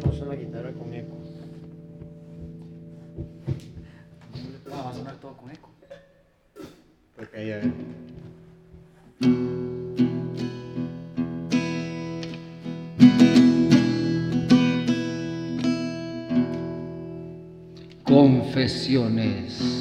cómo suena la guitarra con eco. Ah, va a sonar todo con eco. Porque ahí a ver. Confesiones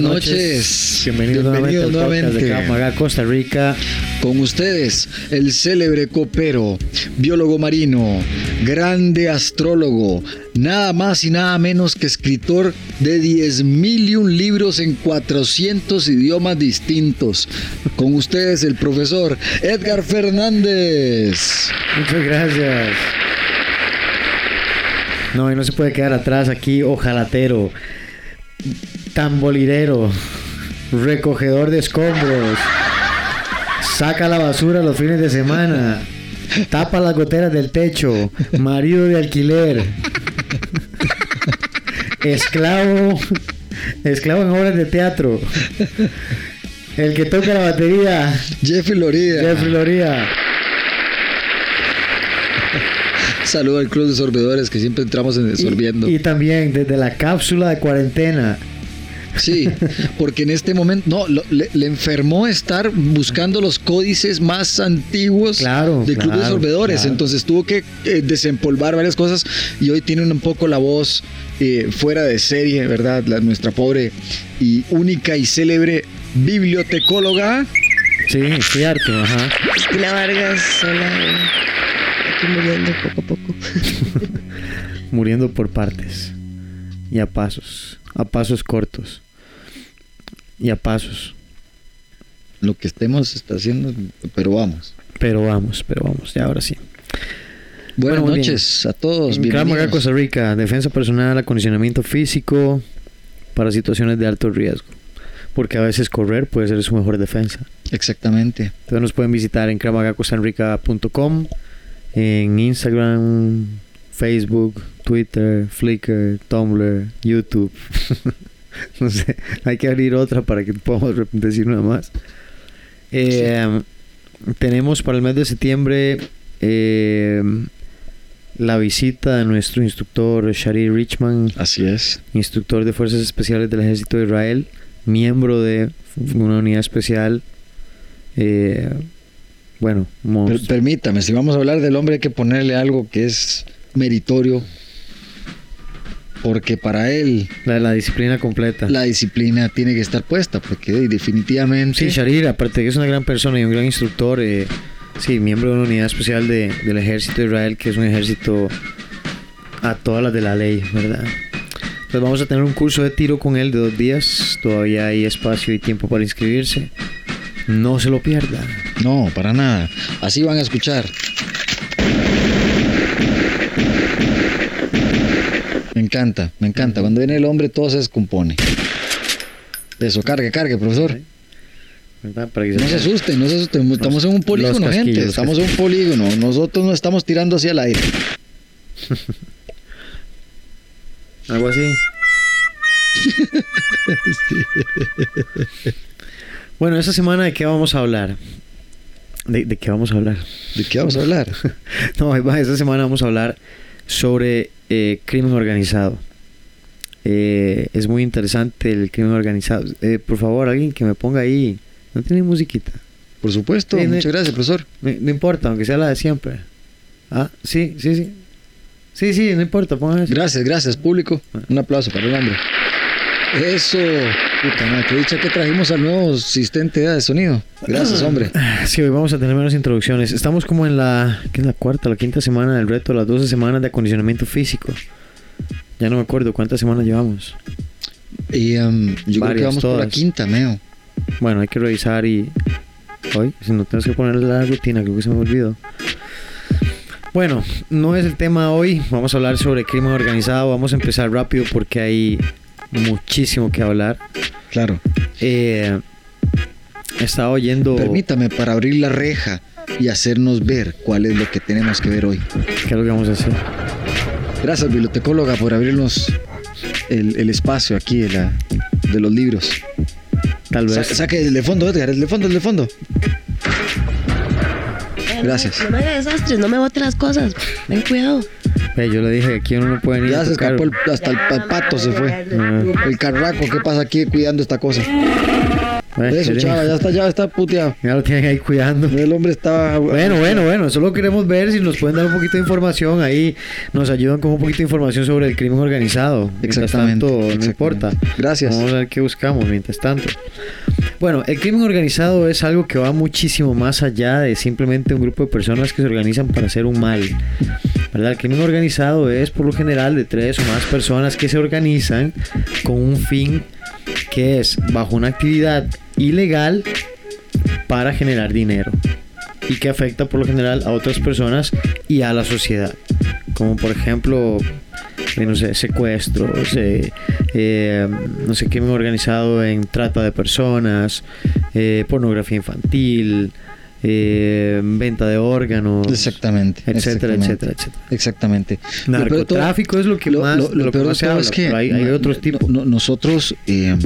Buenas noches. Bienvenidos, Bienvenidos nuevamente al podcast de nuevamente. Costa Rica. Con ustedes, el célebre copero, biólogo marino, grande astrólogo, nada más y nada menos que escritor de 10 mil y un libros en 400 idiomas distintos. Con ustedes, el profesor Edgar Fernández. Muchas gracias. No, y no se puede quedar atrás aquí, ojalatero, tambolirero, recogedor de escombros, saca la basura los fines de semana, tapa las goteras del techo, marido de alquiler, esclavo, esclavo en obras de teatro, el que toca la batería, Jeffrey Lorida. Jeffrey Loría. Saludo al club de sorbedores que siempre entramos en sorbiendo. Y, y también desde la cápsula de cuarentena. Sí, porque en este momento, no, lo- le, le enfermó estar buscando los códices más antiguos Claro, del Club de Sorbedores. claro. Entonces tuvo que eh, desempolvar varias cosas y hoy tiene un poco la voz eh, fuera de serie, ¿verdad? La, nuestra pobre y única y célebre bibliotecóloga. Sí, harto, ajá. Cristina Vargas, sola, muriendo poco a poco. Muriendo por partes. Y a pasos. A pasos cortos. Y a pasos. Lo que estemos está haciendo, pero vamos. Pero vamos, pero vamos, ya ahora sí. Buenas Bueno, noches a todos. En bienvenidos. Costa Rica, defensa personal, acondicionamiento físico para situaciones de alto riesgo. Porque a veces correr puede ser su mejor defensa. Exactamente. Entonces nos pueden visitar en kramagacostarrica.com, en Instagram, Facebook, Twitter, Flickr, Tumblr, YouTube. no sé, hay que abrir otra para que podamos decir una más. Eh, Tenemos para el mes de septiembre eh, la visita de nuestro instructor Shari Richman, Así es. instructor de Fuerzas Especiales del Ejército de Israel, miembro de una unidad especial. eh, bueno, Per- permítame, si vamos a hablar del hombre hay que ponerle algo que es meritorio. Porque para él la, la disciplina completa. la disciplina tiene que estar puesta. Porque definitivamente... Sí, Sharir, aparte de que es una gran persona y un gran instructor, eh, sí, miembro de una unidad especial de- del Ejército de Israel, que es un ejército a todas las de la ley, ¿verdad? Entonces vamos a tener un curso de tiro con él de dos días. Todavía hay espacio y tiempo para inscribirse. No se lo pierda. No, para nada. Así van a escuchar. Me encanta, me encanta. Cuando viene el hombre todo se descompone. Eso, cargue, cargue, profesor. ¿verdad? Para que No se asusten, no se asusten. Estamos en un polígono, gente. Estamos en un polígono. Nosotros no estamos tirando hacia el aire. Algo así. bueno, esta semana de qué vamos a hablar. ¿De, de qué vamos a hablar? ¿De qué vamos a hablar? No, esta semana vamos a hablar sobre eh, crimen organizado. Eh, es muy interesante el crimen organizado. Eh, por favor, alguien que me ponga ahí. No tiene musiquita. Por supuesto. Muchas gracias, profesor. No, no importa, aunque sea la de siempre. Ah, sí, sí, sí. Sí, sí, no importa, eso. Gracias, gracias, público. Un aplauso para el hombre. Eso. Puta madre, qué dicha que trajimos al nuevo asistente de sonido. Gracias, hombre. Sí, hoy vamos a tener menos introducciones. Estamos como en la, ¿qué es la cuarta, la quinta semana del reto, las 12 semanas de acondicionamiento físico. Ya no me acuerdo cuántas semanas llevamos. Y em, yo creo que vamos por la todas. quinta, meo. Bueno, hay que revisar y hoy, si no tenemos que poner la rutina, creo que se me olvidó. Bueno, no es el tema hoy. Vamos a hablar sobre crimen organizado. Vamos a empezar rápido porque hay muchísimo que hablar. Claro. Eh, estaba oyendo. Permítame para abrir la reja y hacernos ver cuál es lo que tenemos que ver hoy. ¿Qué es lo que vamos a hacer? Gracias, bibliotecóloga, por abrirnos el, el espacio aquí de, la, de los libros. Tal Sa- vez. saque el de fondo, Edgar, el de fondo, el de fondo. Gracias. No me, no me haga desastres, no me bote las cosas. Ten cuidado. Yo le dije que aquí uno no puede ni Ya se tocar. escapó el- hasta el, el pato se fue. Ah, El carraco, ¿qué pasa aquí cuidando esta cosa? Eso, chava, ya está, ya está puteado. Ya lo tienen ahí cuidando. El hombre estaba. Bueno, bueno, bueno, solo queremos ver si nos pueden dar un poquito de información ahí, nos ayudan con un poquito de información sobre el crimen organizado. Mientras Exactamente, tanto, no importa. Gracias. Vamos a ver qué buscamos mientras tanto. Bueno, el crimen organizado es algo que va muchísimo más allá de simplemente un grupo de personas que se organizan para hacer un mal. ¿Verdad? El crimen organizado es por lo general de tres o más personas que se organizan con un fin que es bajo una actividad ilegal para generar dinero y que afecta por lo general a otras personas y a la sociedad. Como por ejemplo, eh, no sé, secuestros, eh, eh, no sé, crimen organizado en trata de personas, eh, pornografía infantil, eh, venta de órganos, Exactamente. etcétera, exactamente, etcétera, etcétera. Exactamente. Lo peor de todo- Narcotráfico es lo que lo- más, lo- lo lo que peor más se habla, es que hay, hay otros tipos. no- nosotros, eh,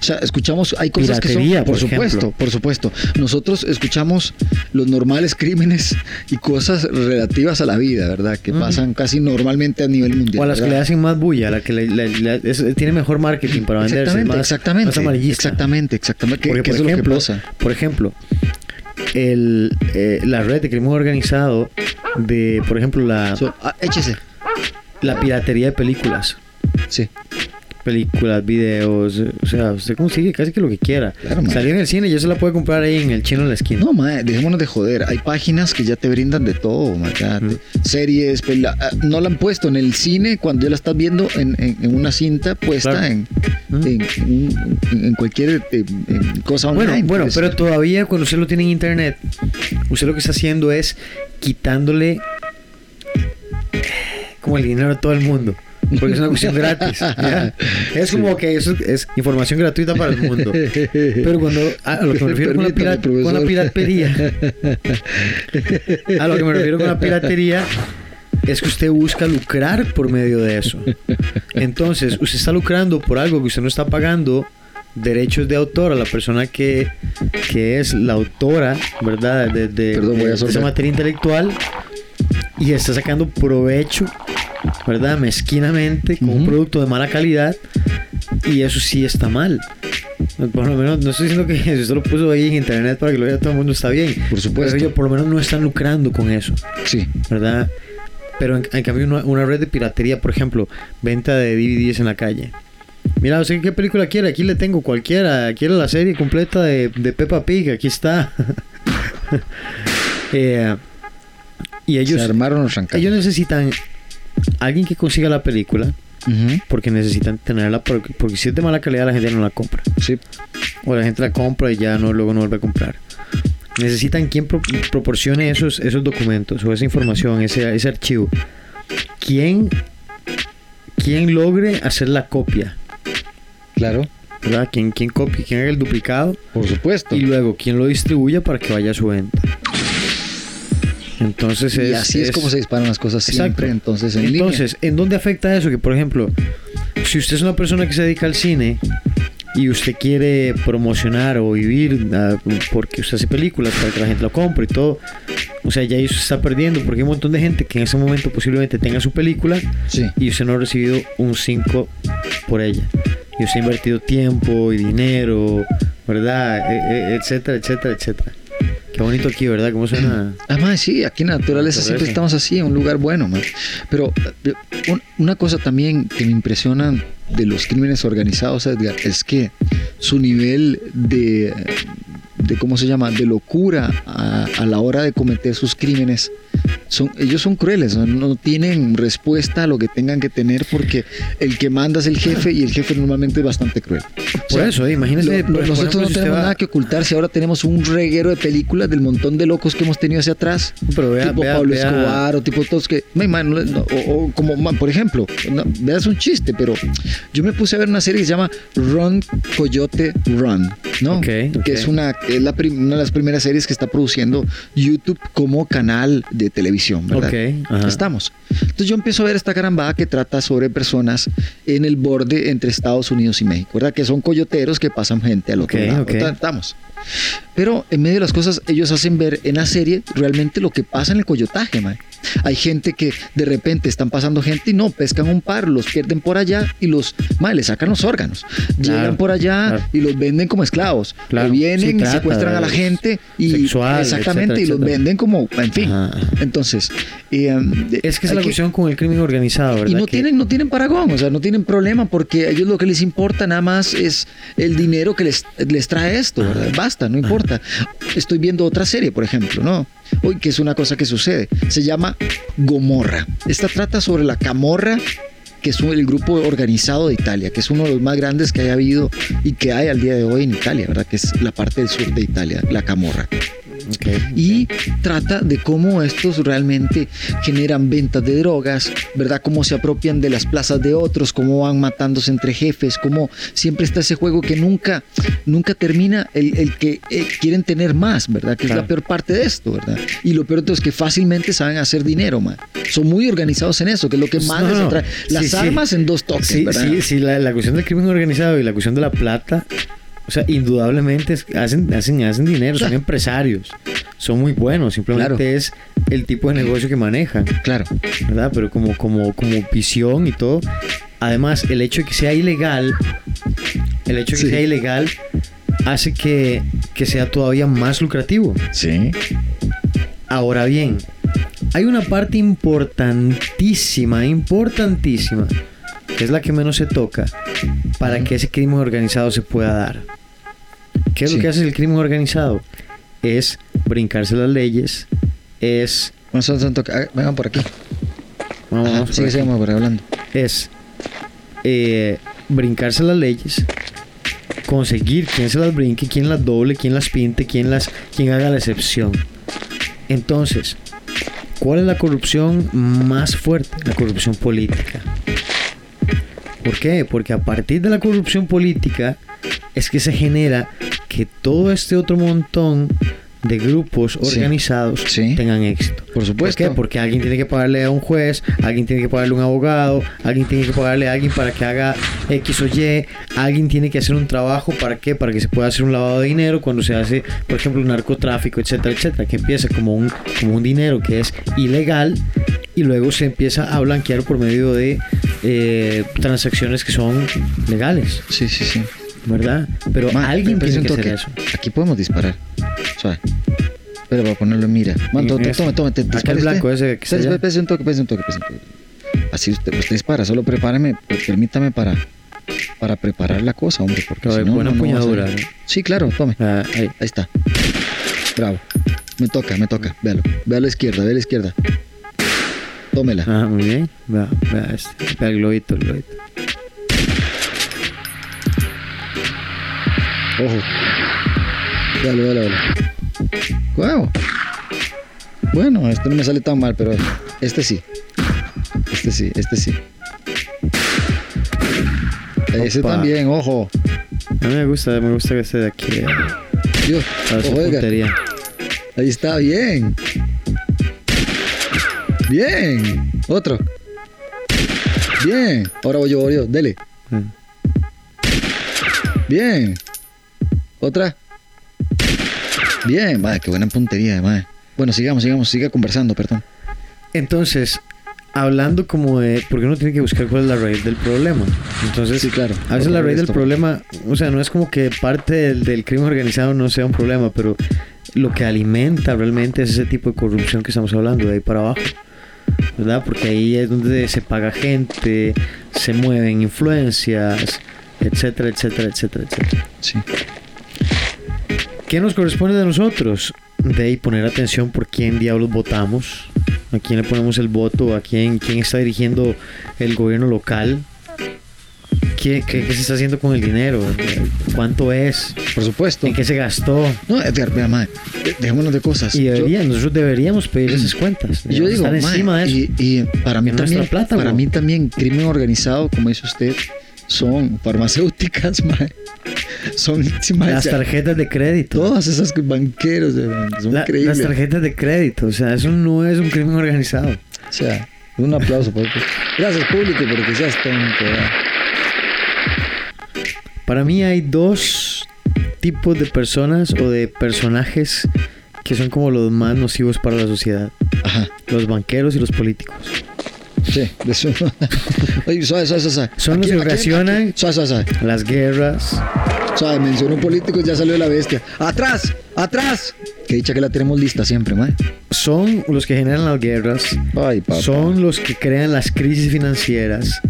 o sea, escuchamos, hay cosas que Piratería, son, por, por supuesto, ejemplo. por supuesto. Nosotros escuchamos los normales crímenes y cosas relativas a la vida, ¿verdad? Que pasan casi normalmente a nivel mundial. O a las que le hacen más bulla, a la que le- le- le- es- tiene mejor marketing para venderse, Exactamente, más, exactamente, más amarillista. exactamente, exactamente. Que, Porque, que por ejemplo, lo que pasa. por ejemplo, el, eh, la red de crimen organizado de, por ejemplo, la, So, ah, échese. la piratería de películas. Sí. Películas, videos, o sea, usted consigue casi que lo que quiera. Claro, mae. Salió en el cine, ya se la puede comprar ahí en el chino en la esquina. No, mae, dejémonos de joder. Hay páginas que ya te brindan de todo, te- Series, pela- ah, no la han puesto en el cine cuando ya la estás viendo en, en- en una cinta puesta Claro. en, en, en- en cualquier eh, cosa Bueno, online. bueno, pues. pero todavía cuando usted lo tiene en internet, usted lo que está haciendo es quitándole como el dinero a todo el mundo. Porque es una cuestión gratis. ¿ya? Es como que eso es información gratuita para el mundo. Pero cuando a lo que me refiero con la, Permítame, pira- con la piratería, a lo que me refiero con la piratería es que usted busca lucrar por medio de eso. Entonces, usted está lucrando por algo que usted no está pagando derechos de autor a la persona que, que es la autora, ¿verdad? De, de- Perdón, de- de esa materia intelectual y está sacando provecho, ¿verdad? Mezquinamente con un producto de mala calidad y eso sí está mal. Por lo menos, no estoy diciendo que si usted lo puso ahí en internet para que lo vea todo el mundo está bien. Por supuesto. Pero ellos por lo menos no están lucrando con eso. Sí, ¿verdad? Pero en, en cambio una, una red de piratería, por ejemplo, venta de DVDs en la calle. Mira, ¿usted qué película quiere? Aquí le tengo cualquiera. Quiere la serie completa de, de Peppa Pig, aquí está. Eh, y ellos, se armaron los ellos necesitan alguien que consiga la película, porque necesitan tenerla, porque, porque si es de mala calidad la gente no la compra. Sí, O la gente la compra y ya no, luego no vuelve a comprar. Necesitan quien pro- proporcione esos, esos documentos o esa información, ese, ese archivo. ¿Quién, quien logre hacer la copia, claro, ¿verdad? Quien, quien copie, quien haga el duplicado por supuesto. y luego quien lo distribuya para que vaya a su venta. Entonces es, Y así es, como se disparan las cosas Exacto. siempre, entonces en línea. Entonces, ¿en dónde afecta eso? Que por ejemplo, si usted es una persona que se dedica al cine y usted quiere promocionar o vivir ah, porque usted hace películas para que la gente lo compre y todo, o sea, ya eso se está perdiendo porque hay un montón de gente que en ese momento posiblemente tenga su película Sí, y usted no ha recibido un 5 por ella. Y usted ha invertido tiempo y dinero, ¿verdad? E- e- etcétera, etcétera, etcétera. Qué bonito aquí, ¿verdad? ¿Cómo suena? Además, sí, aquí en la naturaleza siempre estamos así, en un lugar bueno, man. Pero eh, un- una cosa también que me impresiona de los crímenes organizados, Edgar, es que su nivel de, de ¿cómo se llama?, de locura a, a la hora de cometer sus crímenes, son, ellos son crueles, no, no tienen respuesta a lo que tengan que tener porque el que manda es el jefe y el jefe normalmente es bastante cruel. O Por sea, eso, imagínese. lo- nosotros ejemplo, no tenemos va- nada que ocultar si ahora tenemos un reguero de películas del montón de locos que hemos tenido hacia atrás. Pero vea, tipo vea, Pablo vea- Escobar o tipo todos que. me- man, no, no, o, o como, man, por ejemplo, no, veas un chiste, pero yo me puse a ver una serie que se llama Run Coyote Run, ¿no? Ok, ok. Que es una, es la prim- una de las primeras series que está produciendo YouTube como canal de televisión, ¿verdad? Ok, ajá. Estamos. Entonces yo empiezo a ver esta carambada que trata sobre personas en el borde entre Estados Unidos y México, ¿verdad? Que son coyoteros que pasan gente al otro Ok, lado. ok. ¿verdad? Estamos. Pero en medio de las cosas, ellos hacen ver en la serie realmente lo que pasa en el coyotaje, mae. Hay gente que de repente están pasando gente y no, pescan un par, los pierden por allá y los, mae, le sacan los órganos. Claro, Llegan por allá claro. y los venden como esclavos. Claro, vienen sí, y secuestran a la gente y sexual, exactamente etcétera, y los venden como, en fin. Ajá. Entonces, eh, Es que es la cuestión con el crimen organizado, ¿verdad? y no Que- tienen, no tienen paragón, o sea, no tienen problema porque a ellos lo que les importa nada más es el dinero que les, les trae esto, ¿verdad? Basta, no importa. Estoy viendo otra serie, por ejemplo, ¿no? Hoy que es una cosa que sucede. Se llama Gomorra. Esta trata sobre la camorra que es el grupo organizado de Italia, que es uno de los más grandes que haya habido y que hay al día de hoy en Italia, ¿verdad? Que es la parte del sur de Italia, la camorra Ok, y trata de cómo estos realmente generan ventas de drogas, ¿verdad? Cómo se apropian de las plazas de otros, cómo van matándose entre jefes, cómo siempre está ese juego que nunca, nunca termina el, el que eh, quieren tener más, ¿verdad? Que es Claro. la peor parte de esto, ¿verdad? Y lo peor de todo es que fácilmente saben hacer dinero, man. Son muy organizados en eso, que es lo que más No, les atrae. Las Sí, sí. armas en dos toques, Sí, ¿verdad? sí, sí, la, la cuestión del crimen organizado y la cuestión de la plata, o sea, indudablemente hacen, hacen, hacen dinero, son empresarios, son muy buenos, simplemente Claro. es el tipo de negocio que manejan, Claro, ¿verdad? Pero como, como, como visión y todo. Además, el hecho de que sea ilegal, el hecho de que Sí. sea ilegal hace que, que sea todavía más lucrativo. sí. Ahora bien, hay una parte importantísima, importantísima, que es la que menos se toca, para que ese crimen organizado se pueda dar. ¿Qué es Sí. lo que hace el crimen organizado? Es brincarse las leyes, es... Bueno, son- toca- ah, vengan por aquí. Vamos, Ajá, vamos por aquí. por hablando. es eh, brincarse las leyes, conseguir quién se las brinque, quién las doble, quién las pinte, quién las, quién haga la excepción. Entonces, ¿cuál es la corrupción más fuerte? La corrupción política. ¿Por qué? Porque a partir de la corrupción política es que se genera que todo este otro montón de grupos Sí. organizados Sí. tengan éxito. Por supuesto. ¿Por qué? Porque alguien tiene que pagarle a un juez, alguien tiene que pagarle a un abogado, alguien tiene que pagarle a alguien para que haga X o Y, alguien tiene que hacer un trabajo para qué? Para que se pueda hacer un lavado de dinero cuando se hace, por ejemplo, un narcotráfico, etcétera, etcétera, que empieza como un, como un dinero que es ilegal y luego se empieza a blanquear por medio de eh, transacciones que son legales, Sí, sí, sí. ¿Verdad? Pero Ma, alguien tiene que hacer toque. eso. Aquí podemos disparar. Suave. Espera, para ponerlo en mira. Man, ese. tome, tome. te- usted. blanco ese que está allá. espérese un toque, espérese un toque, espérese un toque. Así usted, usted dispara, solo prepáreme, per- permítame para, para preparar la cosa, hombre, porque si no, buena no, no va a empuñadura, salir. ¿no? Sí, claro, tome. Ah, ahí. Ahí está. Bravo. Me toca, me toca. Véalo. Ve a la izquierda, ve a la izquierda. Tómela. Ah, muy bien. Vea, vea, este, el globito, el globito. Ojo. Véalo, véalo, véalo. Wow. Bueno, este no me sale tan mal, pero este sí. Este sí, este sí. Ese Opa. también, ojo. A mí me gusta, me gusta que esté de aquí. eh, Dios, oiga. Ahí está, bien. Bien. Otro. Bien. Ahora voy yo, voy yo. Dele. Mm. Bien. Otra. Bien. Madre, qué buena puntería, madre. Bueno, sigamos, sigamos. Siga conversando, perdón. Entonces, hablando como de. Porque uno tiene que buscar cuál es la raíz del problema. Entonces, Sí, claro. a veces la raíz del Esto. problema. O sea, no es como que parte del, del crimen organizado no sea un problema, pero lo que alimenta realmente es ese tipo de corrupción que estamos hablando, de ahí para abajo. ¿Verdad? Porque ahí es donde se paga gente, se mueven influencias, etcétera, etcétera, etcétera, etcétera. Sí. ¿Qué nos corresponde de nosotros? De ahí poner atención por quién diablos votamos, a quién le ponemos el voto, a quién, quién está dirigiendo el gobierno local, qué, qué- qué se está haciendo con el dinero, cuánto es, Por supuesto. en qué se gastó. No, Edgar, vea, madre. de- Dejémonos de cosas. Y Yo- debería, nosotros deberíamos pedir esas cuentas. Yo digo, estar mae, encima de eso. y, y para mí también, plata, para bro. mí también crimen organizado, como dice usted, son farmacéuticas, mae. son mae, Las tarjetas de crédito. todas esas banqueros, mae, son La- increíbles. las tarjetas de crédito, o sea, eso no es un crimen organizado. O sea, un aplauso, por Gracias público porque seas tonto. Para mí hay dos tipos de personas o de personajes que son como los más nocivos para la sociedad. Ajá, Los banqueros y los políticos. Sí, de eso. Oye, suave, suave, suave. Son los que aquí- Suave, suave. Las guerras. Suave, mencionó políticos, ya salió la bestia. ¡Atrás! ¡Atrás! Que dicha que la tenemos lista siempre, mae. Son los que generan las guerras. Ay, papá. Son los que crean las crisis financieras.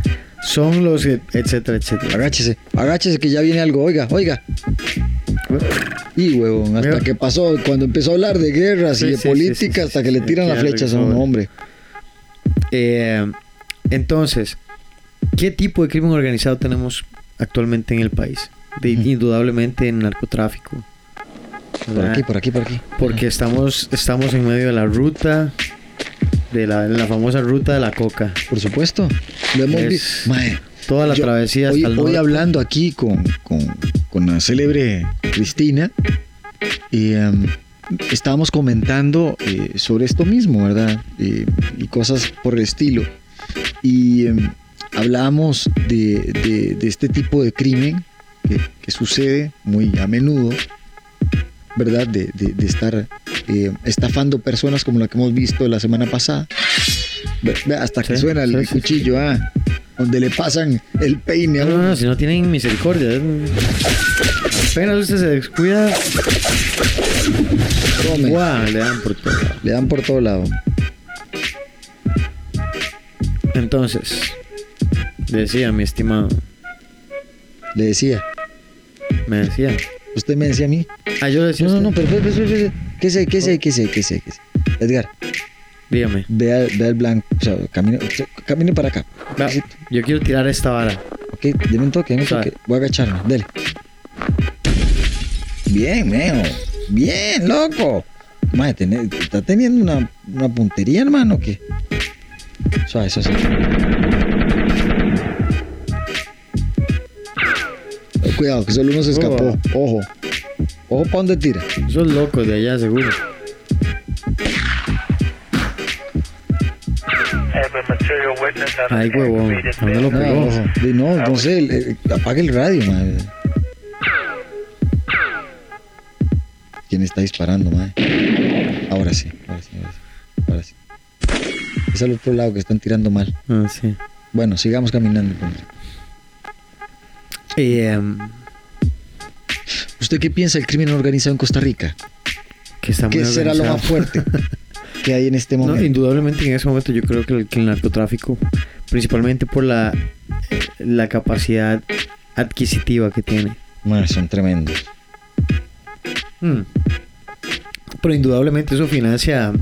Son los que, etcétera, etcétera. Agáchese, agáchese que ya viene algo. Oiga, oiga. Y huevón, hasta Mira. que pasó, cuando empezó a hablar de guerras Sí, y de sí, política, sí, hasta que le tiran ya las flechas a un hombre. Eh, entonces, ¿qué tipo de crimen organizado tenemos actualmente en el país? De-. Indudablemente en narcotráfico. Por aquí, por aquí, por aquí. Porque estamos, estamos en medio de la ruta, de la, la famosa ruta de la coca. Por supuesto. Lo hemos Es- visto. Mae, Toda la yo- travesía hoy, hasta el hoy hablando aquí con, con, con la célebre Cristina, y, em, estábamos comentando eh, sobre esto mismo, ¿verdad? Eh, y cosas por el estilo. Y em, hablábamos de, de- de este tipo de crimen que, que sucede muy a menudo, ¿verdad? De, de- estar eh, estafando personas como la que hemos visto la semana pasada. Hasta que Sí, suena el sí, sí, sí. cuchillo, ah, donde le pasan el peine No, no, no, si no tienen misericordia. Apenas usted se descuida, Tome, ¡guau! le dan por todo. lado. le dan por todo lado. Entonces, Decía, mi estimado. Le decía. Me decía. Usted me decía a mí. Ah, yo le decía. No, a no, no, usted. pero, pero, pero, pero, ¿qué sé, qué sé, qué sé, qué sé, qué sé? Edgar, Dígame. vea, vea el blanco, o sea, camine, camine para acá. Va, yo quiero tirar esta vara. Ok, deme un toque, deme un toque. Voy a agacharme, dele. Bien, Meo. Bien, loco. Madre, tené- está teniendo una, una puntería, hermano, que. Suave, eso sí. Cuidado, que solo uno se escapó. Ojo. Ojo para dónde tira. Esos locos de allá, seguro. Ay, huevón. ¿a ¿Dónde lo pegó? No, entonces apague el radio, madre. ¿Quién está disparando, madre? Ahora sí, ahora sí, ahora sí. Ahora sí. Es al otro lado que están tirando mal. Ah, sí. Bueno, sigamos caminando. Y, em, ¿Usted qué piensa del crimen organizado en Costa Rica? que está muy ¿Qué será lo más fuerte que hay en este No, momento? indudablemente en ese momento yo creo que el, que el narcotráfico, principalmente por la, la capacidad adquisitiva que tiene. Son tremendos. Mm. Pero indudablemente eso financia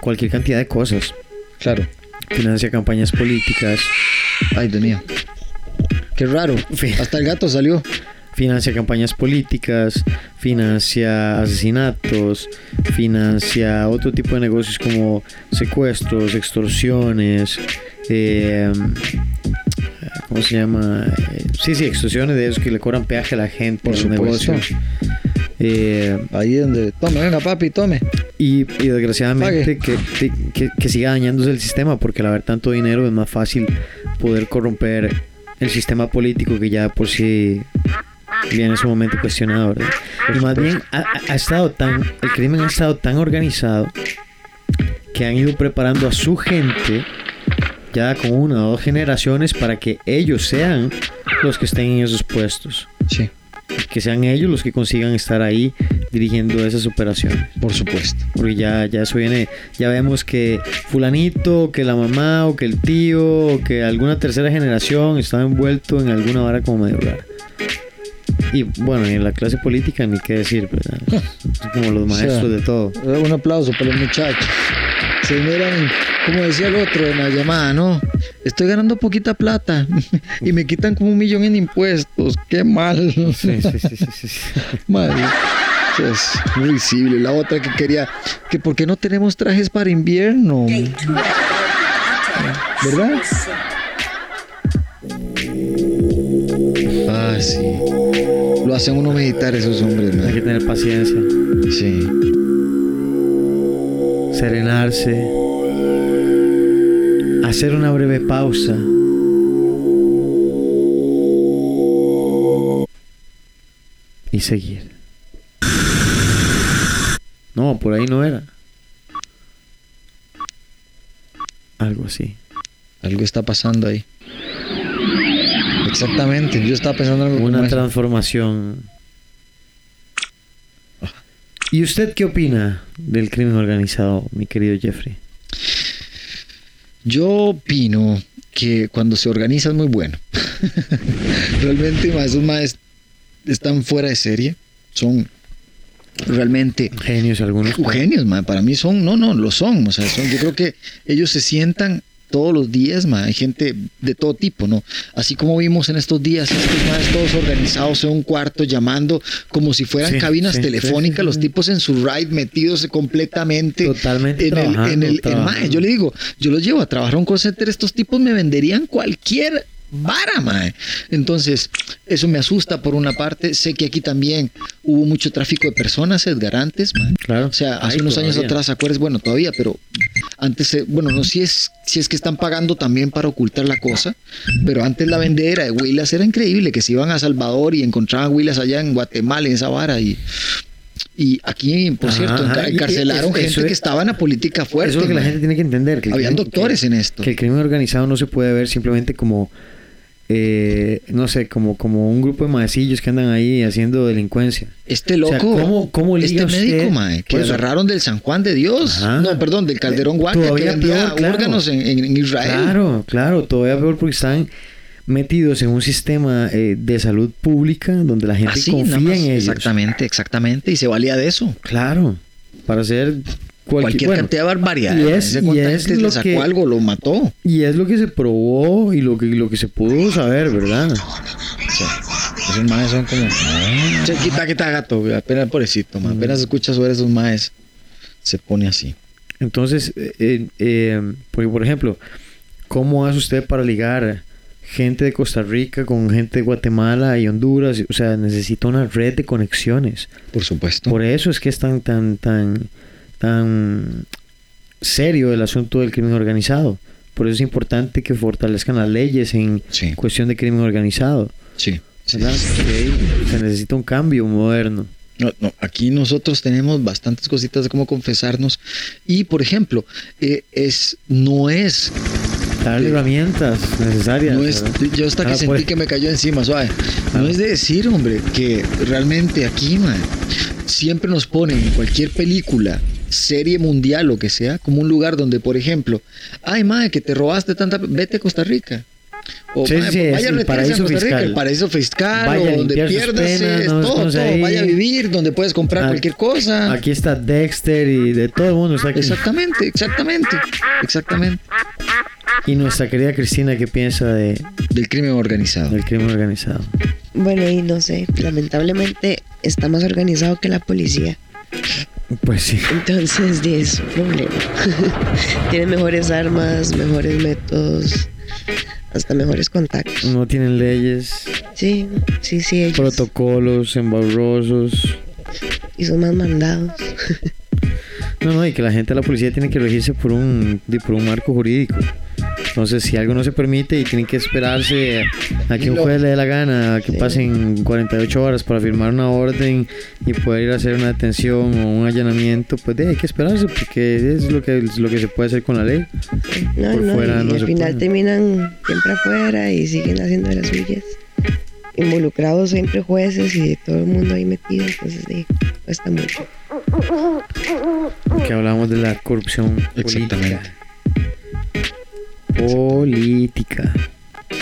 cualquier cantidad de cosas. Claro. Financia campañas políticas, Ay, Dios mío. Qué raro. Hasta el gato salió. Financia campañas políticas, financia asesinatos, financia otro tipo de negocios como secuestros, extorsiones, eh, ¿cómo se llama? Eh, sí, sí, extorsiones de esos que le cobran peaje a la gente Por supuesto. negocios. Eh, Ahí donde. Tome, venga, papi, tome. y, y desgraciadamente que, que, que siga dañándose el sistema, porque al haber tanto dinero es más fácil poder corromper el sistema político que ya por sí viene sumamente cuestionado, ¿verdad? Y más bien ha, ha- estado tan, el crimen ha estado tan organizado que han ido preparando a su gente ya con una o dos generaciones para que ellos sean los que estén en esos puestos, Sí, que sean ellos los que consigan estar ahí dirigiendo esas operaciones. por supuesto. Porque ya, ya eso viene, ya vemos que fulanito, que la mamá o que el tío o que alguna tercera generación estaba envuelto en alguna vara como medio rara. Y bueno, y en la clase política ni qué decir, ¿verdad? Son como los O sea, maestros de todo. Eh, Un aplauso para los muchachos. Se miran, como decía el otro en la llamada, ¿no? Estoy ganando poquita plata y me quitan como un millón en impuestos. Qué mal. Sí, sí, sí, sí, sí, sí. Madre. Es muy visible. La otra que quería, que por qué no tenemos trajes para invierno. ¿Verdad? Ah, sí. Lo hacen uno meditar esos hombres, Hay que tener paciencia, Sí. serenarse, hacer una breve pausa. Y seguir. No, por ahí no era. Algo así. Algo está pasando ahí. Exactamente. Yo estaba pensando algo como Una eso. transformación. ¿Y usted qué opina del crimen organizado, mi querido Jeffrey? Yo opino que cuando se organiza es muy bueno. realmente esos más están fuera de serie. Son realmente Genios algunos. genios, ma. para mí son, no, no, lo son, o sea, son, yo creo que ellos se sientan todos los días, ma. hay gente de todo tipo, ¿no? Así como vimos en estos días, estos más todos organizados en un cuarto llamando como si fueran Sí, cabinas sí, telefónicas, sí, los tipos en su ride metidos completamente Totalmente en el, en el, en- yo le digo, yo los llevo a trabajar a un call center, estos tipos me venderían cualquier vara, mae. Entonces, eso me asusta por una parte. Sé que aquí también hubo mucho tráfico de personas, Edgar, antes, mae. Claro. O sea, hace Ay, unos años atrás, ¿acuerdas? Bueno, todavía, pero antes, eh, bueno, no sé si es, si es que están pagando también para ocultar la cosa, pero antes la vendedera de Huilas era increíble, que se iban a Salvador y encontraban Huilas allá en Guatemala, en esa vara, y, y aquí, por Ajá, cierto, ajá, enca- y- encarcelaron eso- gente eso que es- estaba en la política fuerte. Eso es lo que la gente tiene que entender. Que Habían crimen- doctores que- en esto. Que el crimen organizado no se puede ver simplemente como eh, no sé, como, como un grupo de maecillos que andan ahí haciendo delincuencia. Este O sea, loco, ¿cómo- cómo liga este usted? médico, mae, que eso- agarraron del San Juan de Dios. Ajá. No, perdón, del Calderón Huaca, que Todavía vendía peor, claro. órganos en, en- Israel. Claro, claro, todavía peor porque están metidos en un sistema eh, de salud pública donde la gente Así, nada confía en ellos. Exactamente, exactamente. Y se valía de eso. Claro, para hacer cualquier, Cualquier bueno, cantidad de barbaridades. y es- y es gente lo le sacó que- algo, lo mató. Y es lo que se probó y lo que, lo que se pudo saber, ¿verdad? Sí. Esos maes son como. Che, quita, quita gato, apenas pobrecito, man. Apenas escucha sobre esos maes, se pone así. Entonces, eh, eh, porque por ejemplo, ¿cómo hace usted para ligar gente de Costa Rica con gente de Guatemala y Honduras? O sea, necesita una red de conexiones. Por supuesto. Por eso es que es tan, tan, tan, tan serio el asunto del crimen organizado. Por eso es importante que fortalezcan las leyes en Sí. cuestión de crimen organizado. Sí. se necesita un cambio moderno. No, no, aquí nosotros tenemos bastantes cositas de cómo confesarnos. Y, por ejemplo, eh, es, no es, Darle herramientas necesarias. no es, yo hasta que Ah, sentí pues. que me cayó encima, suave. No Ah. es de decir, hombre, que realmente aquí, man, siempre nos ponen en cualquier película, serie mundial, lo que sea, como un lugar donde, por ejemplo, ay, madre, que te robaste tanta, vete a Costa Rica. O Sí, "Mae, sí, es vaya a el retirarse a paraíso Costa Rica, fiscal. el paraíso fiscal, Vaya a o donde pierdas no todo, descanse todo, ahí. vaya a vivir, donde puedes comprar Ah, cualquier cosa. Aquí está Dexter y de todo el mundo está aquí. Exactamente, exactamente, exactamente. Y nuestra querida Cristina, ¿qué piensa de, Del crimen organizado. del crimen organizado? Bueno, y no sé, lamentablemente está más organizado que la policía. Pues sí. Entonces, es un problema. Tienen mejores armas, mejores métodos, hasta mejores contactos. No tienen leyes, Sí, sí, sí, ellos. protocolos embarrosos. Y son más mandados. No, no, y que la gente de la policía tiene que regirse por un, por un marco jurídico. Entonces, si algo no se permite y tienen que esperarse a que un juez le dé la gana, a que Sí. pasen 48 horas para firmar una orden y poder ir a hacer una detención o un allanamiento, pues de, hay que esperarse porque es lo que, es lo que se puede hacer con la ley. No, Por no, fuera y no al se final puede. terminan siempre afuera y siguen haciendo de las suyas. Involucrados siempre jueces y todo el mundo ahí metido, entonces sí, cuesta mucho. Que hablamos de la corrupción Exactamente. política. Política.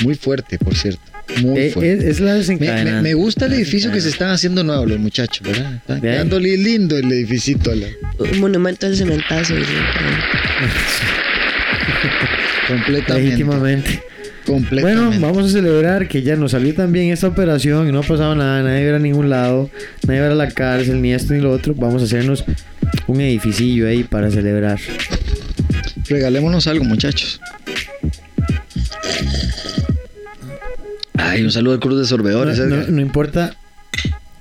Muy fuerte, por cierto. Muy Eh, fuerte. es, es la desencadenante. me- me gusta el edificio que se están haciendo nuevo los muchachos, ¿verdad? Están quedando li- lindo el edificito. la- Un monumento del cementazo. ahí. completamente. Legítimamente. Completamente. Bueno, vamos a celebrar que ya nos salió tan bien esta operación y no ha pasado nada, nadie va a ir a ningún lado, nadie va a la cárcel, ni esto ni lo otro. Vamos a hacernos un edificillo ahí para celebrar. Regalémonos algo, muchachos. Ay, un saludo al Cruz de No, Sorbedores. no- importa,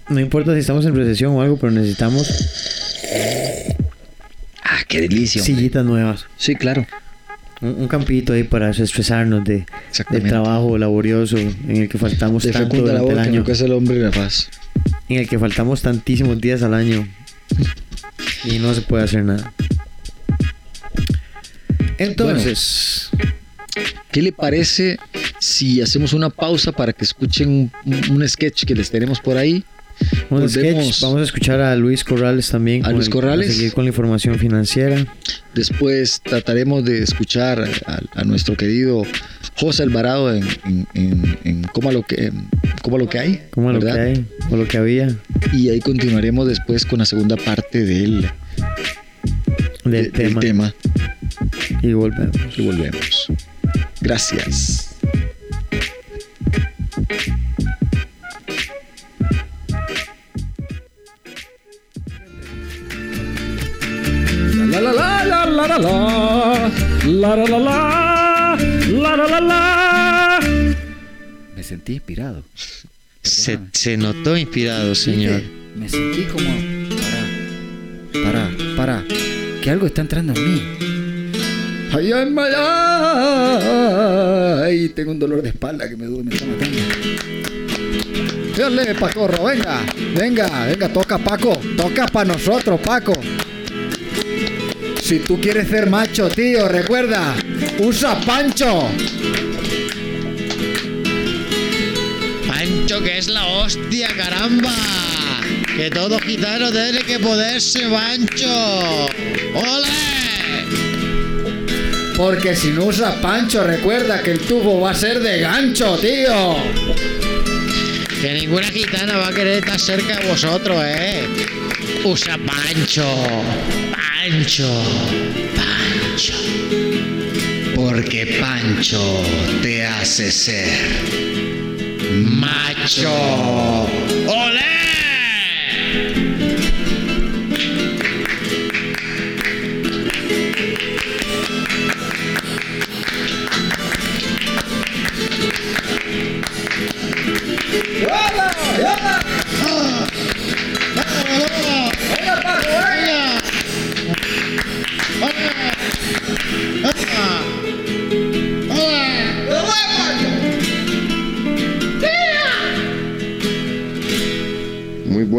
no importa si estamos en recesión o algo, pero necesitamos Ah, qué delicia. hombre. sillitas nuevas. Sí, claro. Un, un campito ahí para estresarnos de, del trabajo laborioso en el que faltamos De tanto durante el año. que es el hombre y la paz. En el que faltamos tantísimos días al año y no se puede hacer nada. Entonces, ¿Qué le parece si hacemos una pausa para que escuchen un, un sketch que les tenemos por ahí? un volvemos. sketch. Vamos a escuchar a Luis Corrales también. ¿A Luis el- Corrales? seguir con la información financiera. Después trataremos de escuchar a, a nuestro querido José Alvarado en, en, en- en cómo, lo que, cómo lo que hay. Como lo que hay, o lo que había Y ahí continuaremos después con la segunda parte del, del de- tema. tema. Y volvemos. Y volvemos. Gracias. La la la la la la la la la la la Me sentí inspirado. Se, se notó inspirado, señor. Me sentí como para para para que algo está entrando en mí. Ay, ay, ay, ay, tengo un dolor de espalda que me duele. Dale, Pacorro, venga, venga, venga, toca Paco, toca para nosotros, Paco. Si tú quieres ser macho, tío, recuerda, usa pancho. Pancho, que es la hostia, caramba. Que todo gitano tiene que poderse, Pancho. ¡Ole! Porque si no usa Pancho, recuerda que el tubo va a ser de gancho, tío. Que ninguna gitana va a querer estar cerca de vosotros, ¿eh? Usa Pancho. Pancho. Pancho. Porque Pancho te hace ser macho. ¡Olé!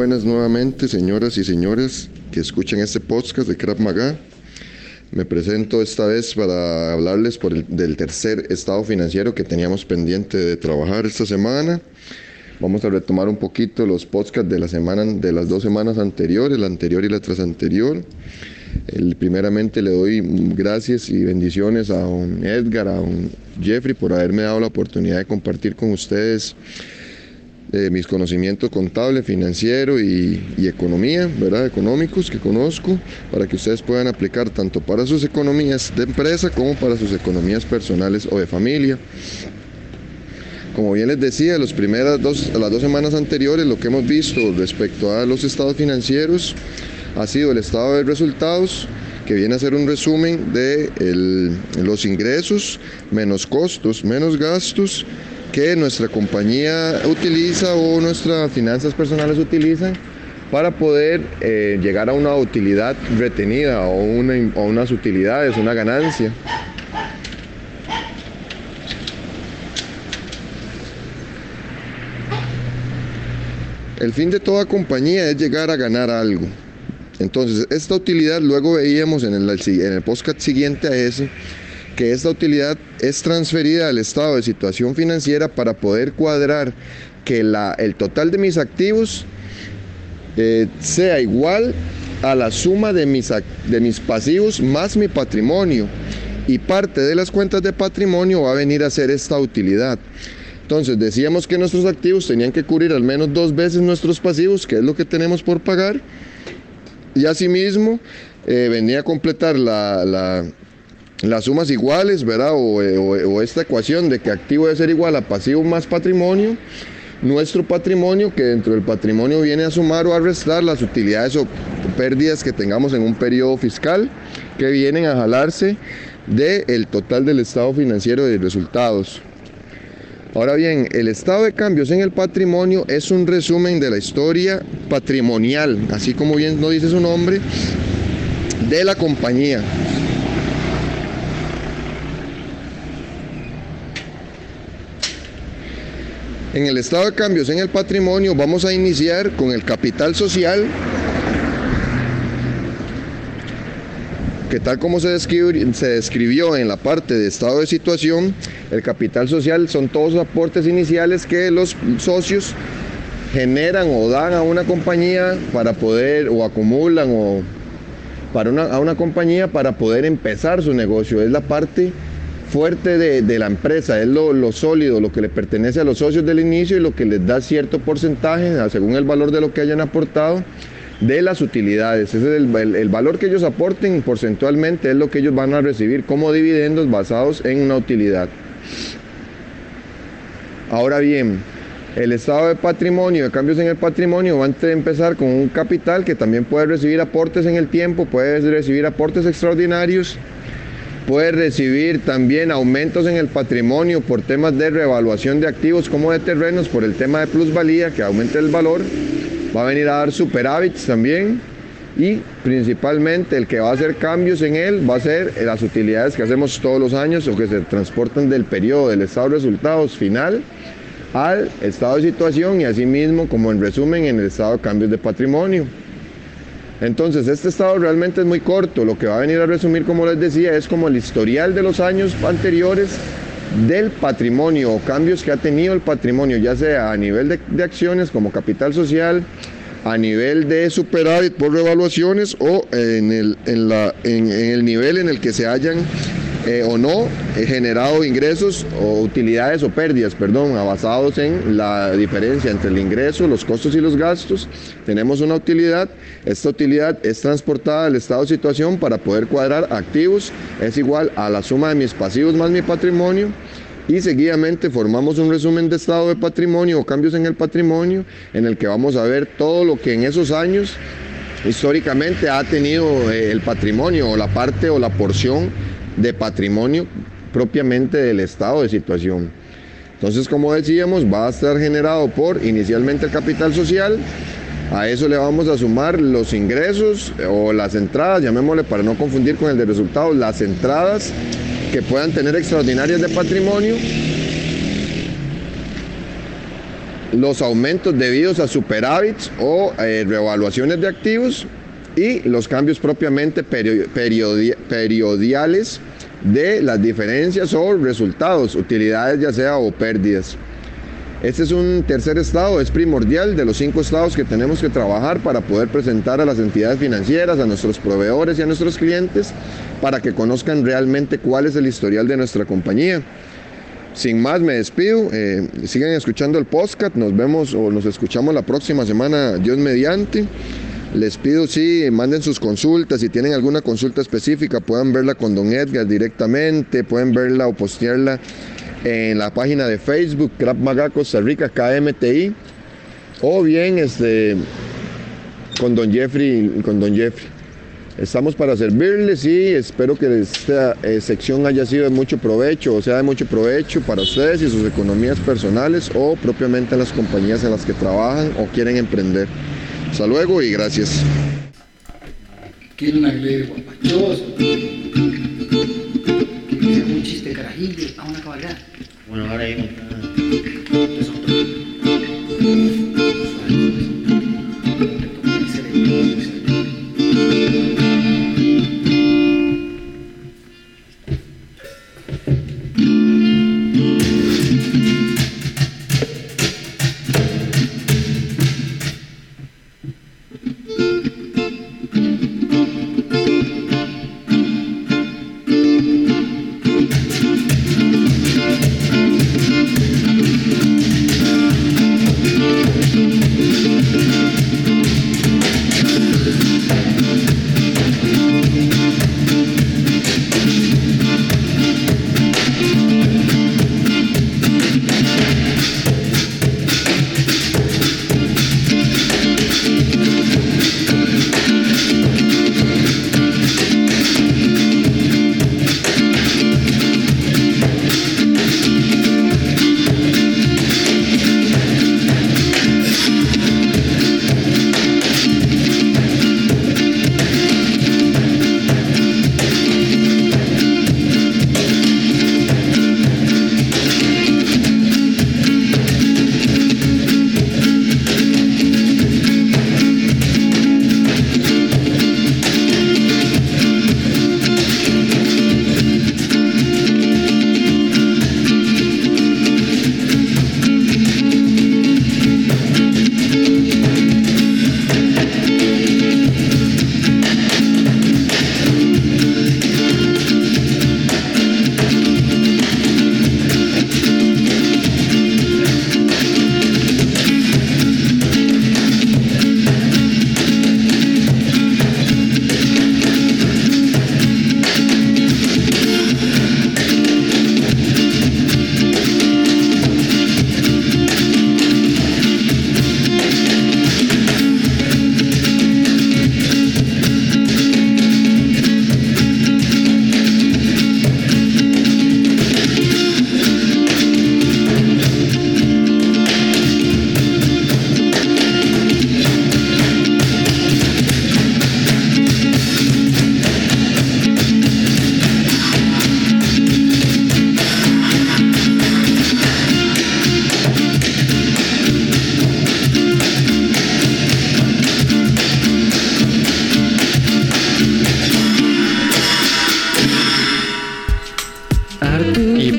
Buenas nuevamente, señoras y señores que escuchan este podcast de Krav Maga. Me presento esta vez para hablarles por el- del tercer estado financiero que teníamos pendiente de trabajar esta semana. Vamos a retomar un poquito los podcasts de la semana, de las dos semanas anteriores, la anterior y la tras anterior. El- primeramente le doy gracias y bendiciones a un Edgar, a un Jeffrey por haberme dado la oportunidad de compartir con ustedes eh, mis conocimientos contable, financiero y, y economía, ¿verdad? Económicos que conozco, para que ustedes puedan aplicar tanto para sus economías de empresa como para sus economías personales o de familia. Como bien les decía, los primeras dos, las dos semanas anteriores lo que hemos visto respecto a los estados financieros ha sido el estado de resultados, que viene a ser un resumen de el- los ingresos menos costos, menos gastos que nuestra compañía utiliza o nuestras finanzas personales utilizan para poder eh, llegar a una utilidad retenida o, una, o unas utilidades, una ganancia. El fin de toda compañía es llegar a ganar algo. Entonces, esta utilidad luego veíamos en el, en el podcast siguiente a ese, que esta utilidad es transferida al estado de situación financiera para poder cuadrar que la, el total de mis activos eh, sea igual a la suma de mis, de mis pasivos más mi patrimonio. Y parte de las cuentas de patrimonio va a venir a ser esta utilidad. Entonces decíamos que nuestros activos tenían que cubrir al menos dos veces nuestros pasivos, que es lo que tenemos por pagar. Y asimismo eh, venía a completar la- las sumas iguales, ¿verdad? O, eh, o- esta ecuación de que activo debe ser igual a pasivo más patrimonio. Nuestro patrimonio, que dentro del patrimonio viene a sumar o a restar las utilidades o pérdidas que tengamos en un periodo fiscal, que vienen a jalarse del total del estado financiero de resultados. Ahora bien, el estado de cambios en el patrimonio es un resumen de la historia patrimonial, así como bien lo dice su nombre, de la compañía. En el estado de cambios en el patrimonio vamos a iniciar con el capital social, que tal como se, describi- se describió en la parte de estado de situación, el capital social son todos los aportes iniciales que los socios generan o dan a una compañía para poder, o acumulan o para una, a una compañía para poder empezar su negocio. Es la parte fuerte de, de la empresa, es lo, lo sólido, lo que le pertenece a los socios del inicio y lo que les da cierto porcentaje, según el valor de lo que hayan aportado, de las utilidades. Ese es el, el- valor que ellos aporten porcentualmente, es lo que ellos van a recibir como dividendos basados en una utilidad. Ahora bien, el estado de patrimonio, de cambios en el patrimonio, va a empezar con un capital que también puede recibir aportes en el tiempo, puede recibir aportes extraordinarios, puede recibir también aumentos en el patrimonio por temas de revaluación de activos como de terrenos, por el tema de plusvalía, que aumente el valor, va a venir a dar superávits también. Y principalmente el que va a hacer cambios en él va a ser las utilidades que hacemos todos los años o que se transportan del periodo del estado de resultados final al estado de situación y asimismo, como en resumen, en el estado de cambios de patrimonio. Entonces, este estado realmente es muy corto. Lo que va a venir a resumir, como les decía, es como el historial de los años anteriores del patrimonio o cambios que ha tenido el patrimonio, ya sea a nivel de, acciones como capital social, a nivel de superávit por revaluaciones o en el, en la, en el nivel en el que se hayan eh, o no eh, generado ingresos o utilidades o pérdidas, perdón, basados en la diferencia entre el ingreso, los costos y los gastos. Tenemos una utilidad, esta utilidad es transportada al estado de situación para poder cuadrar activos, es igual a la suma de mis pasivos más mi patrimonio y seguidamente formamos un resumen de estado de patrimonio o cambios en el patrimonio en el que vamos a ver todo lo que en esos años históricamente ha tenido eh, el patrimonio o la parte o la porción de patrimonio propiamente del estado de situación. Entonces, como decíamos, va a estar generado por inicialmente el capital social, a eso le vamos a sumar los ingresos o las entradas, llamémosle para no confundir con el de resultados, las entradas que puedan tener extraordinarias de patrimonio, los aumentos debidos a superávits o eh, revaluaciones de activos y los cambios propiamente periodi periodi periodiales de las diferencias o resultados, utilidades ya sea o pérdidas. Este es un tercer estado, es primordial de los cinco estados que tenemos que trabajar para poder presentar a las entidades financieras, a nuestros proveedores y a nuestros clientes para que conozcan realmente cuál es el historial de nuestra compañía. Sin más, me despido. Eh, sigan escuchando el podcast. Nos vemos o nos escuchamos la próxima semana, Dios mediante. Les pido sí, manden sus consultas, si tienen alguna consulta específica puedan verla con don Edgar directamente, pueden verla o postearla en la página de Facebook Crap Maga Costa Rica KMTI o bien este, con don Jeffrey con don Jeffrey. Estamos para servirles y espero que esta eh, sección haya sido de mucho provecho o sea de mucho provecho para ustedes y sus economías personales o propiamente en las compañías en las que trabajan o quieren emprender. Hasta luego y gracias. Quiero una iglesia guapachoso. Que sea un chiste carajillo a una cabalgada. Bueno, ahora hay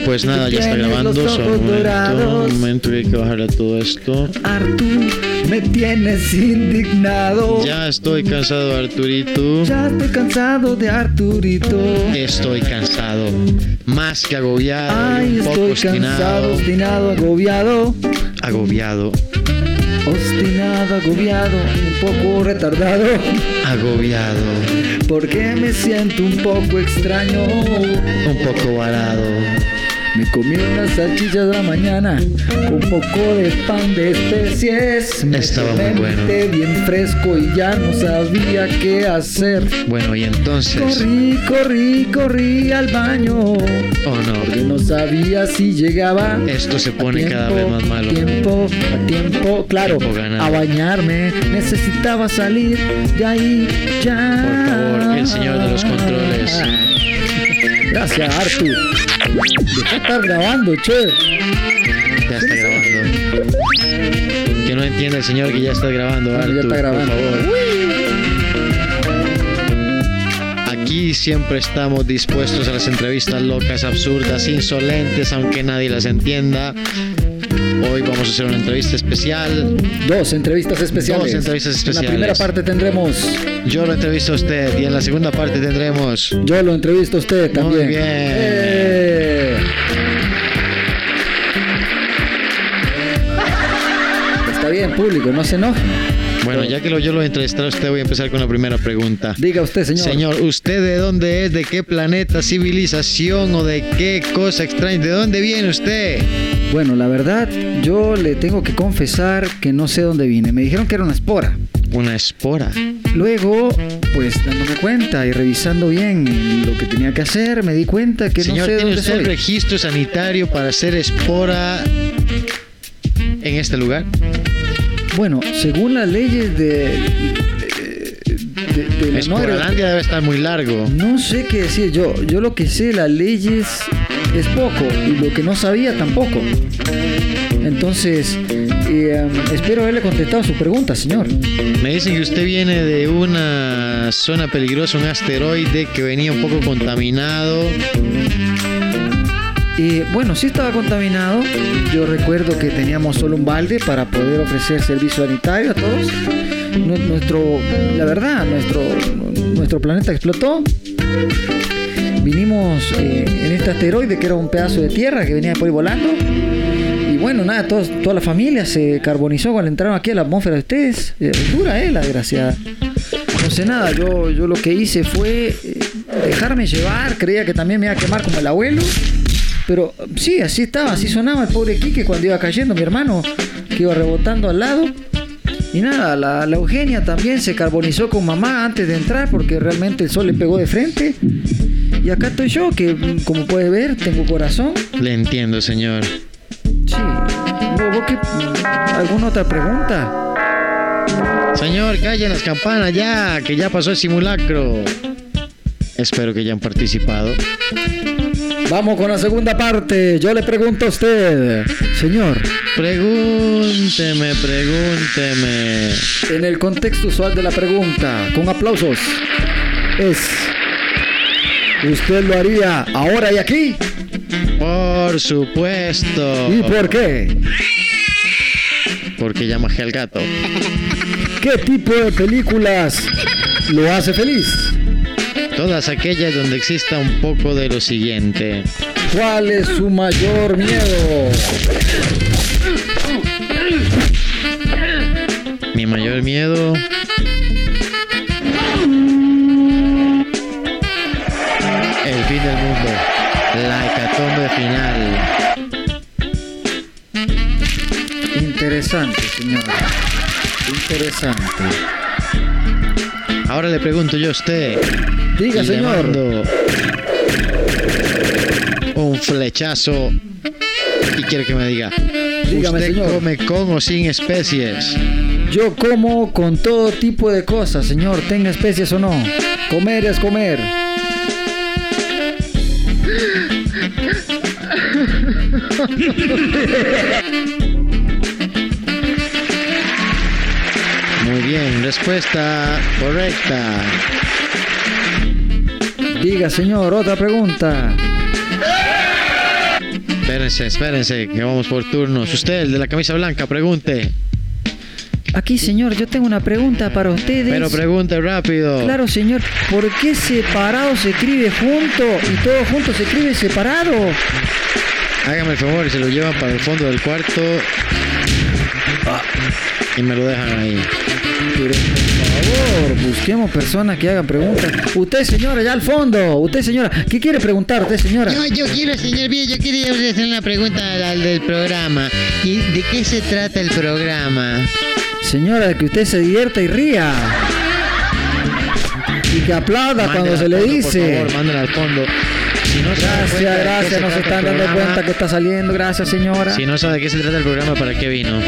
Pues nada, ya está grabando. Solo un momento, un momento que hay que bajarle a todo esto. Artur, me tienes indignado. Ya estoy cansado, Arturito. Ya estoy cansado de Arturito. Estoy cansado. Más que agobiado. Ay, un poco estoy obstinado. cansado, obstinado, agobiado. Agobiado. Obstinado, agobiado, un poco retardado. Agobiado. Porque me siento un poco extraño. Un poco varado. Me comí unas salchichas de la mañana con un poco de pan de especies. Me Estaba muy bueno. bien fresco y ya no sabía qué hacer. Bueno, y entonces. Corrí, corrí, corrí al baño. Oh Porque no. no sabía si llegaba. Esto se pone cada vez más malo. A tiempo, a tiempo, claro, Tiempo a bañarme. Necesitaba salir de ahí ya. Por favor, el señor de los controles. Gracias, Artu. Deja de estar grabando, che. Ya está grabando. Que no entiende el señor que ya está grabando, Bueno, ya Artur, está grabando. por favor. Aquí siempre estamos dispuestos a las entrevistas locas, absurdas, insolentes, aunque nadie las entienda. Hoy vamos a hacer una entrevista especial. Dos entrevistas especiales. Dos entrevistas En especiales. la primera parte tendremos. Yo lo entrevisto a usted y en la segunda parte tendremos Yo lo entrevisto a usted Muy también. bien. Eh. Público, no se enoje. Bueno, ya que lo, yo lo entrevisté a usted, voy a empezar con la primera pregunta. Diga usted, señor. Señor, ¿usted de dónde es? ¿De qué planeta, civilización o de qué cosa extraña? ¿De dónde viene usted? Bueno, la verdad, yo le tengo que confesar que no sé dónde vine. Me dijeron que era una espora. Una espora. Luego, pues dándome cuenta y revisando bien lo que tenía que hacer, me di cuenta que Señor, no sé ¿tiene dónde usted el registro sanitario para hacer espora en este lugar? Bueno, según las leyes de, de, de- la no debe estar muy largo. No sé qué decir yo. Yo lo que sé, las leyes es poco y lo que no sabía tampoco. Entonces, eh, espero haberle contestado su pregunta, señor. Me dicen que usted viene de una zona peligrosa, un asteroide que venía un poco contaminado. Y bueno, sí estaba contaminado. Yo recuerdo que teníamos solo un balde para poder ofrecer servicio sanitario a todos. Nu- Nuestro, la verdad, nuestro, nuestro planeta explotó. Vinimos eh, en este asteroide que era un pedazo de tierra que venía por ahí volando. Y bueno, nada, toda la familia se carbonizó cuando entraron aquí a la atmósfera de ustedes. Eh, dura, eh, la desgraciada. No sé nada, yo, yo lo que hice fue eh, dejarme llevar. Creía que también me iba a quemar como el abuelo. Pero sí, así estaba, así sonaba el pobre Quique cuando iba cayendo, mi hermano, que iba rebotando al lado. Y nada, la, la Eugenia también se carbonizó con mamá antes de entrar porque realmente el sol le pegó de frente. Y acá estoy yo, que mm, como puede ver, tengo corazón. Le entiendo, señor. Sí. ¿Vos, qué- mm, ¿Alguna otra pregunta? Señor, callen las campanas ya, que ya pasó el simulacro. Espero que hayan participado. Vamos con la segunda parte. Yo le pregunto a usted, señor, Pregúnteme, pregúnteme. en el contexto usual de la pregunta, con aplausos, es, ¿usted lo haría ahora y aquí? Por supuesto. ¿Y por qué? Porque ya majé al gato. ¿Qué tipo de películas lo hace feliz? Todas aquellas donde exista un poco de lo siguiente. ¿Cuál es su mayor miedo? Mi mayor miedo. El fin del mundo. La hecatombe final. Interesante, señor. Interesante. Ahora le pregunto yo a usted. Diga, le señor. mando un flechazo. Y quiero que me diga. Dígame, ¿Usted señor. come con o sin especies? Yo como con todo tipo de cosas, señor, tenga especies o no. Comer es comer. Muy bien, respuesta correcta. Diga, señor, otra pregunta. Espérense, espérense, que vamos por turnos. Usted, el de la camisa blanca, pregunte. Aquí, señor, yo tengo una pregunta para ustedes. Pero pregunte rápido. Claro, señor, ¿por qué separado se escribe junto y todo junto se escribe separado? Hágame el favor y se lo llevan para el fondo del cuarto. Y me lo dejan ahí. Pero, por favor, busquemos personas que hagan preguntas. Usted, señora, allá al fondo. Usted, señora, ¿qué quiere preguntar? Usted, señora. No, yo quiero, señor Bien, yo quería hacer una pregunta al, al del programa. ¿Y de qué se trata el programa? Señora, que usted se divierta y ría. Y que aplauda cuando se le fondo, dice. Por favor, al fondo. Si no Gracias, gracias, se no se trata están dando cuenta que está saliendo. Gracias, señora. Si no sabe de qué se trata el programa, ¿para qué vino?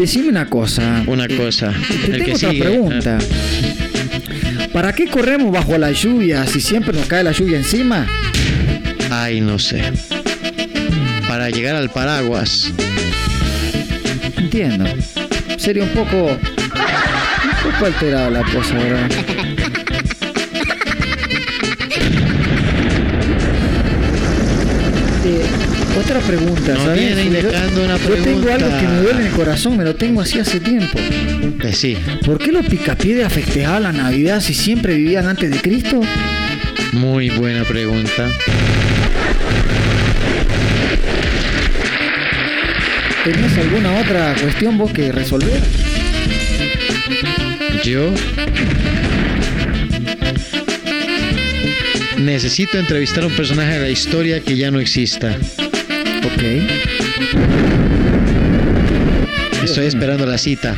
Decime una cosa. Una cosa. Te El tengo que otra sigue. pregunta. ¿Para qué corremos bajo la lluvia si siempre nos cae la lluvia encima? Ay, no sé. Para llegar al paraguas. Entiendo. Sería un poco. Un poco alterada la cosa, ¿verdad? Otra pregunta, No ¿sabes? viene Yo- una Yo tengo pregunta. algo que me duele en el corazón, me lo tengo así hace tiempo. Sí. ¿Por qué los picapiedras festejaban la Navidad si siempre vivían antes de Cristo? Muy buena pregunta. ¿Tenías alguna otra cuestión vos que resolver? Yo necesito entrevistar a un personaje de la historia que ya no exista. Ok. Estoy esperando la cita.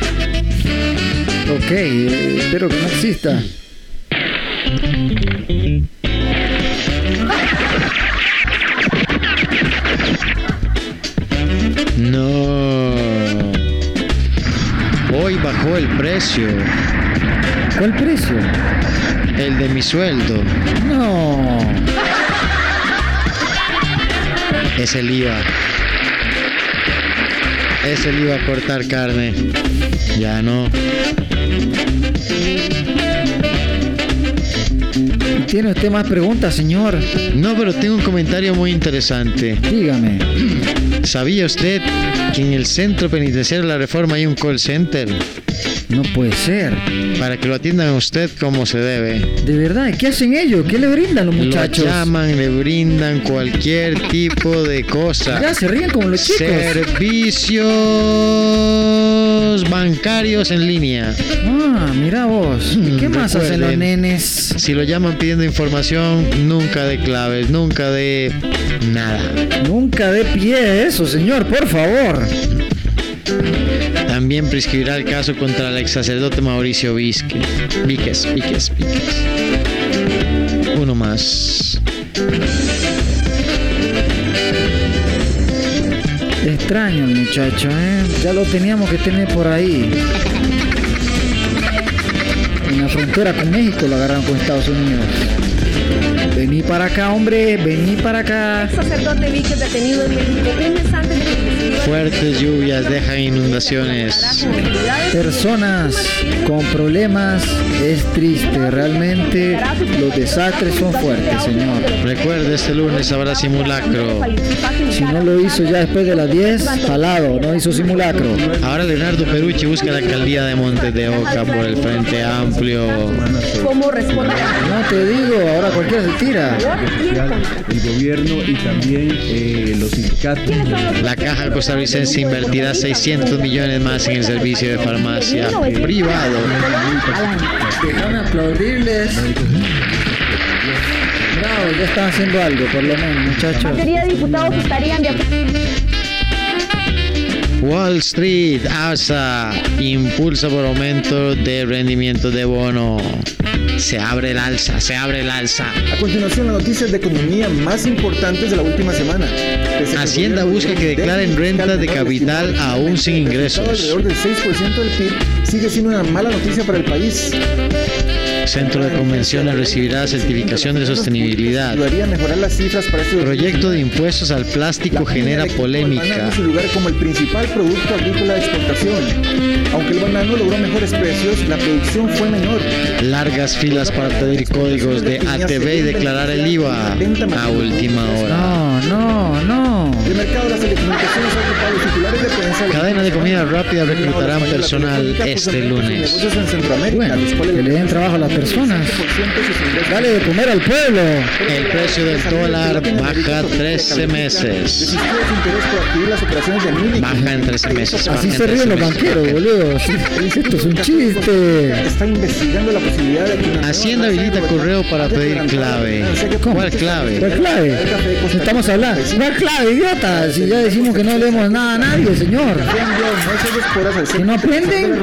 Ok, eh, espero que no exista. No. Hoy bajó el precio, ¿Cuál precio? el de mi sueldo. No. Es el IVA. Es el IVA a cortar carne. Ya no. ¿Tiene usted más preguntas, señor? No, pero tengo un comentario muy interesante. Dígame. ¿Sabía usted que en el centro penitenciario de la Reforma hay un call center? No puede ser. Para que lo atiendan a usted como se debe. De verdad, ¿qué hacen ellos? ¿Qué le brindan los muchachos? Lo llaman, le brindan cualquier tipo de cosa. Ya se ríen como los chicos. Servicios bancarios en línea. Ah, mira vos. ¿Y ¿Qué más hacen los nenes? Si lo llaman pidiendo información, nunca de claves, nunca de nada. Nunca dé pie eso, señor, por favor. También prescribirá el caso contra el ex sacerdote Mauricio Vizque. Víquez, Víquez, Víquez. Uno más. Extraño el muchacho, ¿eh? Ya lo teníamos que tener por ahí. En la frontera con México lo agarraron con Estados Unidos. Vení para acá, hombre, vení para acá. sacerdote Víquez detenido en México un mes antes de Fuertes lluvias dejan inundaciones. Personas con problemas es triste, realmente los desastres son fuertes, señor. Recuerde, este lunes habrá simulacro. Si no lo hizo ya después de las 10, jalado, no hizo simulacro. Ahora Leonardo Perucci busca la alcaldía de Montes de Oca por el Frente Amplio. cómo responde No te digo, ahora cualquiera se tira. el gobierno y también eh, los sindicatos. La Caja Costarricense invertirá 600 millones más en el servicio de farmacia privado. Déjame aplaudirles. Bravo, ya están haciendo algo, por lo menos, muchachos. mayoría de diputados estarían de Wall Street alza, impulsa por aumento de rendimiento de bono. Se abre el alza, se abre el alza. A continuación, las noticias de economía más importantes de la última semana. Hacienda busca que declaren rentas de capital aún sin ingresos. Alrededor del 6% del PIB sigue siendo una mala noticia para el país. Centro de Convenciones recibirá certificación de sostenibilidad. Ayudaría a mejorar las cifras para Proyecto de impuestos al plástico genera polémica. banano su lugar como el principal producto agrícola de exportación. Aunque el banano logró mejores precios, la producción fue menor. Largas filas para pedir códigos de ATV y declarar el IVA a última hora. No, no, no. El mercado de las telecomunicaciones ha ocupado titulares de prensa. Cadena de comida rápida reclutarán personal este lunes. Bueno, que le den trabajo a las personas. 100% de sus ingresos Dale de comer al pueblo. El precio del dólar baja 13 meses. Baja en 13 meses. Así se 13 ríen los banqueros, boludo. Esto es un chiste. Está investigando la posibilidad de Hacienda habilita correo para pedir clave. ganancia que ¿Cuál promete clave? ¿Cuál clave? Estamos hablando. ¿Cuál clave, idiota? Si ya decimos que no leemos nada a nadie, señor. ¿Que no aprenden?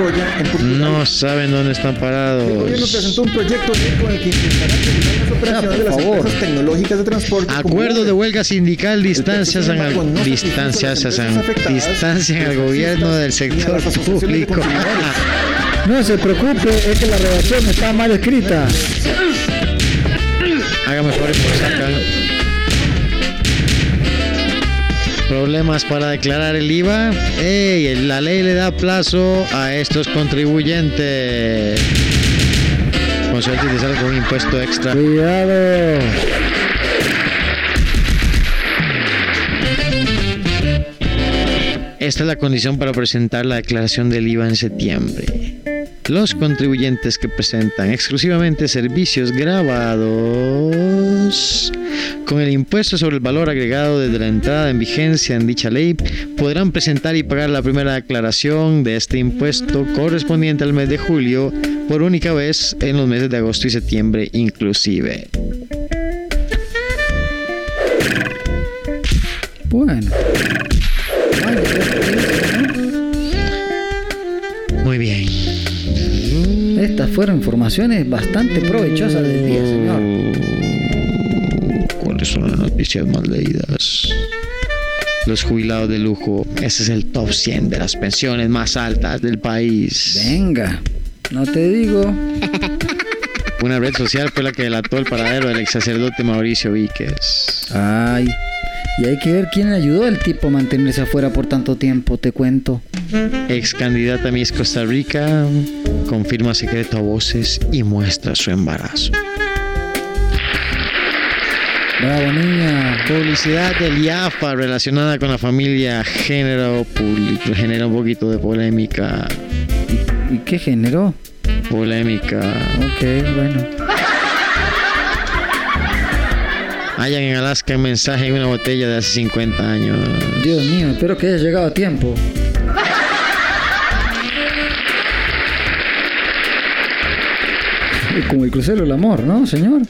No saben dónde están El gobierno parados. presentó un proyecto con el que intentará las operaciones de las empresas tecnológicas de transporte. Acuerdo de huelga sindical distancias al, distancias, distancian al gobierno del sector público. No se preocupe, es que la redacción está mal escrita. Hágame favor sacan. Problemas para declarar el IVA. ¡Ey! La ley le da plazo a estos contribuyentes. Con suerte con un impuesto extra. Cuidado. Esta es la condición para presentar la declaración del IVA en septiembre. Los contribuyentes que presentan exclusivamente servicios grabados con el impuesto sobre el valor agregado desde la entrada en vigencia en dicha ley podrán presentar y pagar la primera declaración de este impuesto correspondiente al mes de julio por única vez en los meses de agosto y septiembre inclusive. Bueno. Muy bien. Estas fueron informaciones bastante provechosas del día, señor. ¿Cuáles son las noticias más leídas? Los jubilados de lujo. Ese es el top 100 de las pensiones más altas del país. Venga, no te digo. Una red social fue la que delató el paradero del ex sacerdote Mauricio Víquez. Ay, y hay que ver quién ayudó al tipo a mantenerse afuera por tanto tiempo, te cuento. Ex candidata a Miss Costa Rica confirma secreto a voces y muestra su embarazo. Bravo, niña. Publicidad del IAFA relacionada con la familia género público genera un poquito de polémica. ¿Y qué generó? Polémica. Ok, bueno. Hayan en Alaska un mensaje en una botella de hace 50 años. Dios mío, espero que haya llegado a tiempo. Como el crucero del amor, ¿no, señor?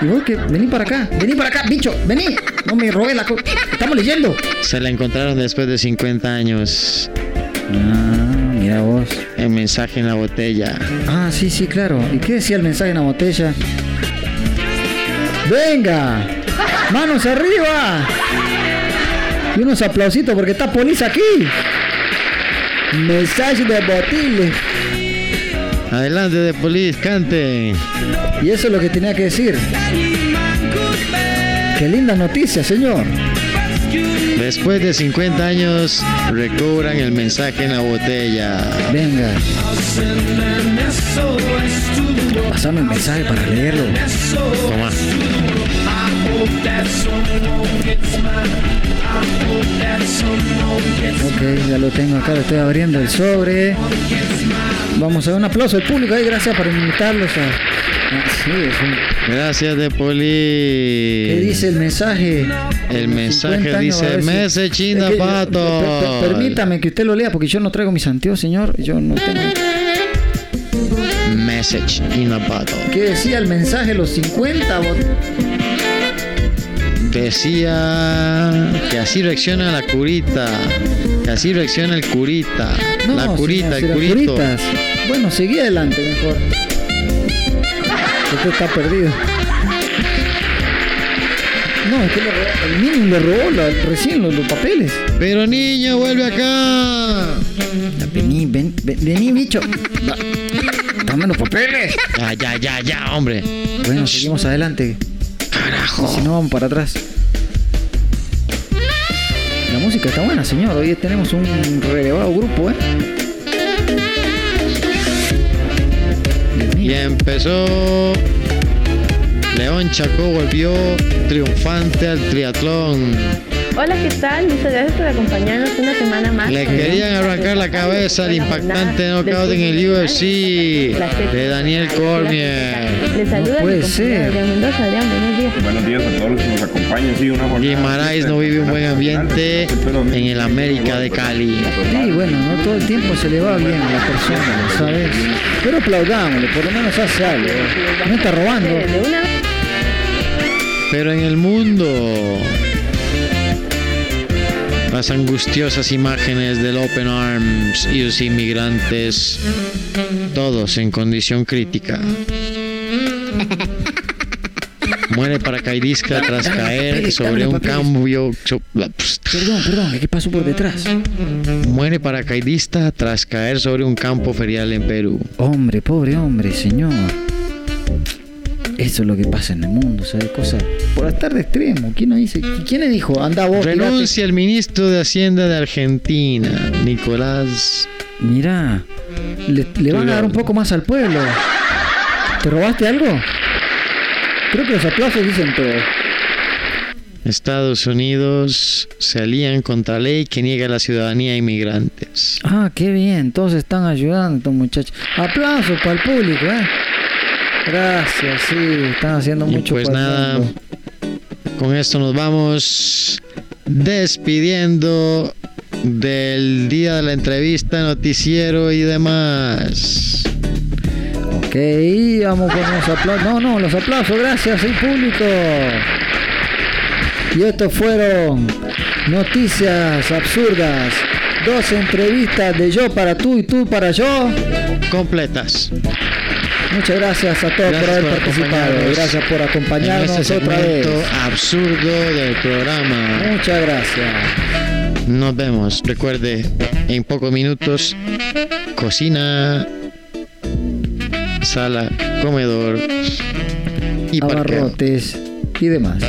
Y vos que vení para acá, vení para acá, bicho, vení. No me robé la co- Estamos leyendo. Se la encontraron después de 50 años. Ah, mira vos. El mensaje en la botella. Ah, sí, sí, claro. ¿Y qué decía el mensaje en la botella? ¡Venga! ¡Manos arriba! Y unos aplausitos porque está Polis aquí. Mensaje de botile. Adelante de Polis, cante. Y eso es lo que tenía que decir. Qué linda noticia, señor. Después de 50 años, recobran el mensaje en la botella. Venga. Pasame el mensaje para leerlo. Toma. Ok, ya lo tengo acá, lo estoy abriendo el sobre. Vamos a dar un aplauso al público ahí, gracias por invitarlos a. Sí, es un- Gracias de Polis. ¿Qué dice el mensaje? El mensaje 50 años, a dice, si- Mese chinda Es que yo- pato. per- per- Permítame que usted lo lea porque yo no traigo mis anteojos, señor. Yo no tengo. Message in a bottle. ¿Qué decía el mensaje? Los 50 bot- Decía que así reacciona la curita. Que así reacciona el curita. No, la curita, el si curito. curitas. Bueno, seguí adelante mejor. Usted está perdido. No, es que le el niño le robó la- recién los, los papeles. Pero niño, vuelve acá. Vení, ven, ven- vení, bicho. Da- Dame los papeles. Ya, ya, ya, ya, hombre. Bueno, seguimos adelante. Carajo. Si no, vamos para atrás. La música está buena, señor. Hoy tenemos un relevado grupo, ¿eh? Y empezó. León Chacó volvió triunfante al triatlón. Hola, ¿qué tal? Muchas gracias por acompañarnos una semana más. Le querían arrancar la cabeza al impactante knockout en el UFC de Daniel Cormier. Les saluda No puede mi compañero ser. Adrián Mendoza. Adrián, buenos días. Buenos días a todos los que nos acompañan. Sí, una jornada Guimaraes no vive un buen ambiente en el América de Cali. Sí, bueno, no todo el tiempo se le va bien a la persona, ¿sabes? Pero aplaudámosle, por lo menos hace algo. No está robando. De una vez. Pero en el mundo, las angustiosas imágenes del Open Arms y sus inmigrantes, todos en condición crítica. Muere paracaidista tras los caer sobre los un cambio. Perdón, perdón, ¿qué pasó por detrás? Muere paracaidista tras caer sobre un campo ferial en Perú. Hombre, pobre hombre, señor. Eso es lo que pasa en el mundo, ¿sabes? Cosas por estar de extremo. ¿Quién nos dice? ¿Quién le dijo? Anda vos. Renuncia el ministro de Hacienda de Argentina, Nicolás. Mirá, le, le van a dar un poco más al pueblo. ¿Te robaste algo? Creo que los aplausos dicen todo. Estados Unidos se alían contra ley que niega la ciudadanía a inmigrantes. Ah, qué bien, todos están ayudando, muchachos. Aplausos para el público, ¿eh? Gracias, sí, están haciendo Y mucho pues nada, con esto nos vamos despidiendo del día de la entrevista, noticiero y demás. Ok, vamos con los aplausos. No, no, los aplausos, gracias, el público. Y estos fueron noticias absurdas. Dos entrevistas de yo para tú y tú para yo. Completas. Muchas gracias a todos Gracias por haber por participado. Gracias por En acompañarnos este otra vez. absurdo del programa. Muchas gracias. Nos vemos. Recuerde, en pocos minutos, cocina, sala, comedor y parqueo. Abarrotes y demás.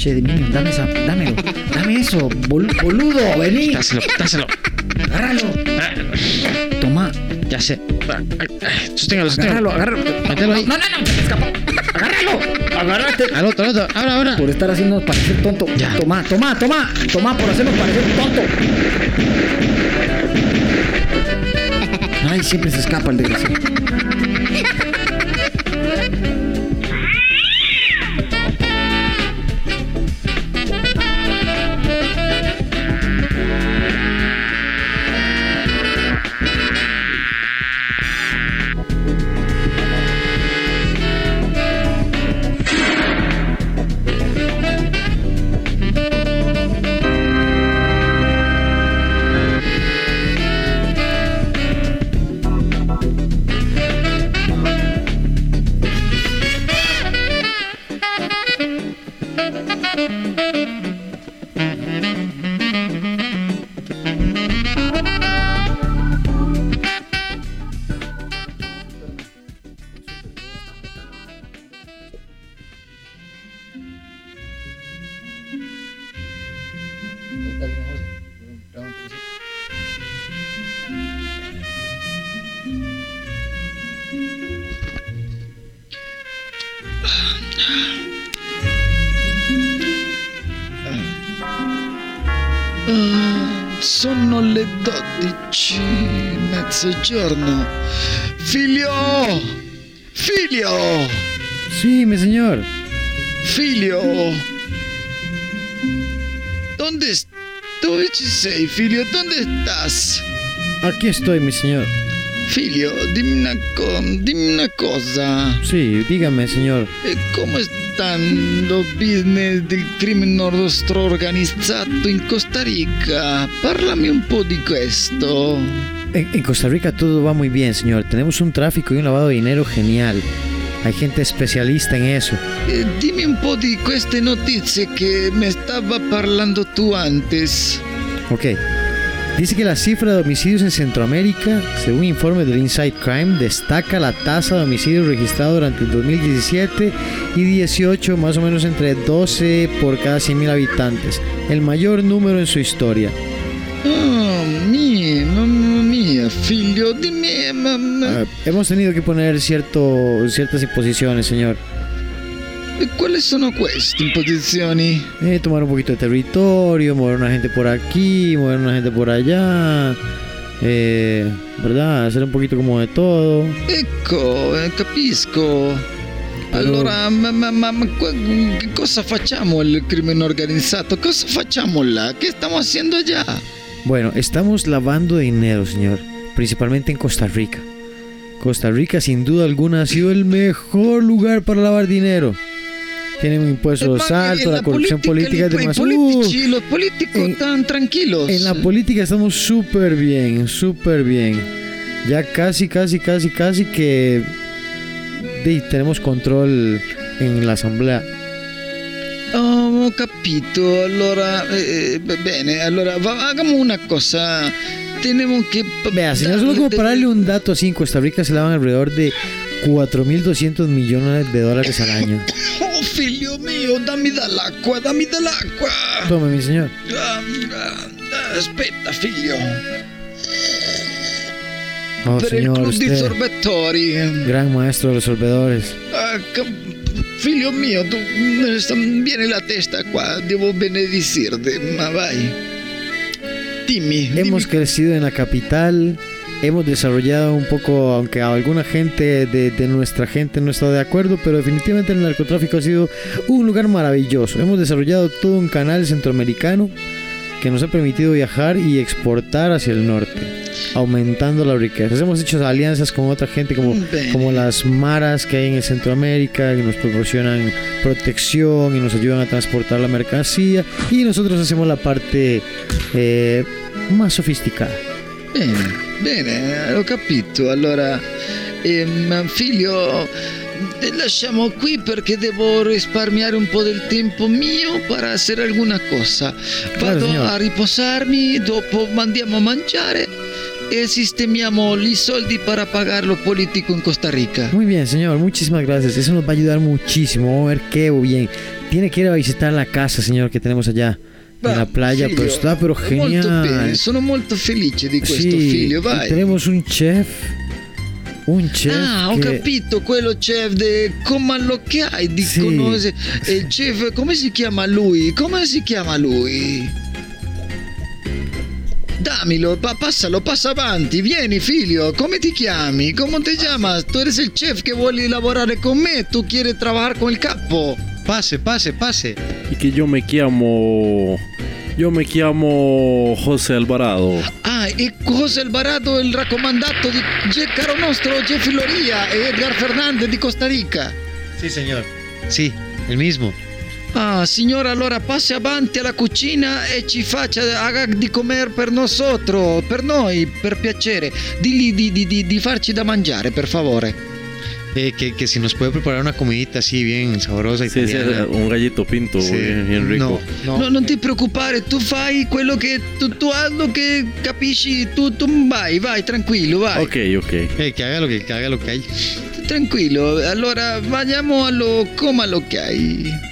Che, niño, dame esa, dámelo, dame eso, bol- boludo, vení, Dáselo, dáselo. agárralo. Toma, Ya sé. Sosténgalo, sosténgalo. agárralo, agárralo. Mételo ahí. No, no, no, se escapó. Agárralo, agárrate. Al otro, al otro. Ahora, ahora. Por estar haciendo parecer tonto. Ya. Toma, toma, toma, toma por hacernos parecer tonto. Ay, siempre se escapa el desgraciado. Mezzogiorno. Figlio! Figlio! Sí, mi señor. Figlio! ¿Dónde, es- dove ci sei, figlio? ¿Dónde estás? Aquí estoy, mi señor. Figlio, dimmi una, co- dimmi una cosa. Sí, dígame, señor. E come stanno business del crimine nostro organizzato in Costa Rica? Parlami un po' di questo. En, Costa Rica todo va muy bien, señor. Tenemos un tráfico y un lavado de dinero genial. Hay gente especialista en eso. Eh, dimmi un po' di queste notizie che mi stava parlando tu antes. Ok. Dice que la cifra de homicidios en Centroamérica, según informes del Inside Crime, destaca la tasa de homicidios registrados durante el 2017 y 18, más o menos entre 12 por cada 100.000 habitantes, el mayor número en su historia. Mia, figlio di me, mamma. Ah, hemos tenido que poner cierto, ciertas imposiciones, señor. Quali sono queste imposizioni? Eh, tomar un poquito de territorio, mover una gente por aquí, mover una gente por allá. eh, ¿Verdad? Hacer un poquito como de todo. Ecco, eh, capisco. Allora, ma, ma- ma- ma che cosa facciamo il crimine organizzato? Cosa facciamo là? Che stiamo haciendo allá? Bueno, estamos lavando dinero, señor. Principalmente en Costa Rica. Costa Rica, sin duda alguna, ha sido el mejor lugar para lavar dinero. Tienen impuestos altos, en la corrupción política es demasiado. politici, los políticos tan tranquilos. En la política estamos súper bien, súper bien. Ya casi, casi, casi, casi que di, tenemos control en la asamblea. Oh, capito. Allora, eh, eh, bene, allora va- hagamos una cosa. Tenemos que... Vea, señor, solo como para darle un dato así, en Costa Rica se lavan alrededor de 4.200 millones de dólares al año. Oh, figlio mio, dammi dall'acqua, dammi dall'acqua. Tome, mi señor. Ah, ah, Aspetta, figlio. Oh, per señor, usted, sorbetori. gran maestro de los sorbedores. Ah, tu me sta- viene la testa qua, devo benedicirti, ma vai. Dimmi, Hemos crecido en la capital, hemos desarrollado un poco, aunque alguna gente de, de nuestra gente no está de acuerdo, pero definitivamente el narcotráfico ha sido un lugar maravilloso. Hemos desarrollado todo un canal centroamericano que nos ha permitido viajar y exportar hacia el norte, aumentando la riqueza. Hemos hecho alianzas con otra gente como, Bene. como las maras que hay en Centroamérica, que nos proporcionan protección y nos ayudan a transportar la mercancía, y nosotros hacemos la parte eh, más sofisticada. Bene, bene, ho capito. Allora, ehm, figlio, te lasciamo qui perché devo risparmiare un po' del tempo mio per hacer alguna cosa. Claro, Vado signor. a riposarmi, dopo andiamo a mangiare e sistemiamo i soldi para pagar lo politico in Costa Rica. Muy bien, señor, muchísimas gracias. Eso nos va a ayudar muchísimo. Vamos a ver qué bien. Tiene que ir a visitar la casa, señor, que tenemos allá en la playa. Figlio, Pero está, pero Molto genial. bene, sono molto felice di questo, Sí, figlio, vai. tenemos un chef. Un chef. Ah, ho que- capito, quello chef de come lo che hai di Sì. conosce- il chef, come si chiama lui? Come si chiama lui? Damilo, pa- passalo, passa avanti, vieni figlio, come ti chiami? Come ti chiamas? Tu eres il chef che vuoi lavorare con me, tu quieres trabajar con il capo. Pase, pase, pase. Y que yo me llamo. Yo me llamo José Alvarado. Ah, e José Alvarado, il raccomandato di Ge- caro nostro Jeffy Loria e Edgar Fernandez di Costa Rica. Sí, señor. Sí, el mismo. Ah, signora, allora passi avanti alla cucina e ci faccia, haga di comer per nosotros, per noi, per piacere. Digli di, di- di- di farci da mangiare, per favore. Eh, que, que si nos puede preparar una comidita así bien sabrosa Sí, sí, italiana. un gallito pinto, Sí. bien, bien rico. No, No, non ti preoccupare, tu fai quello che tu, tu haz lo che capisci, tu, tu vai, vai, tranquillo, vai. Ok, ok. Eh, que haga lo que, que haga lo que hay. Tranquillo, allora andiamo allo come lo che hai.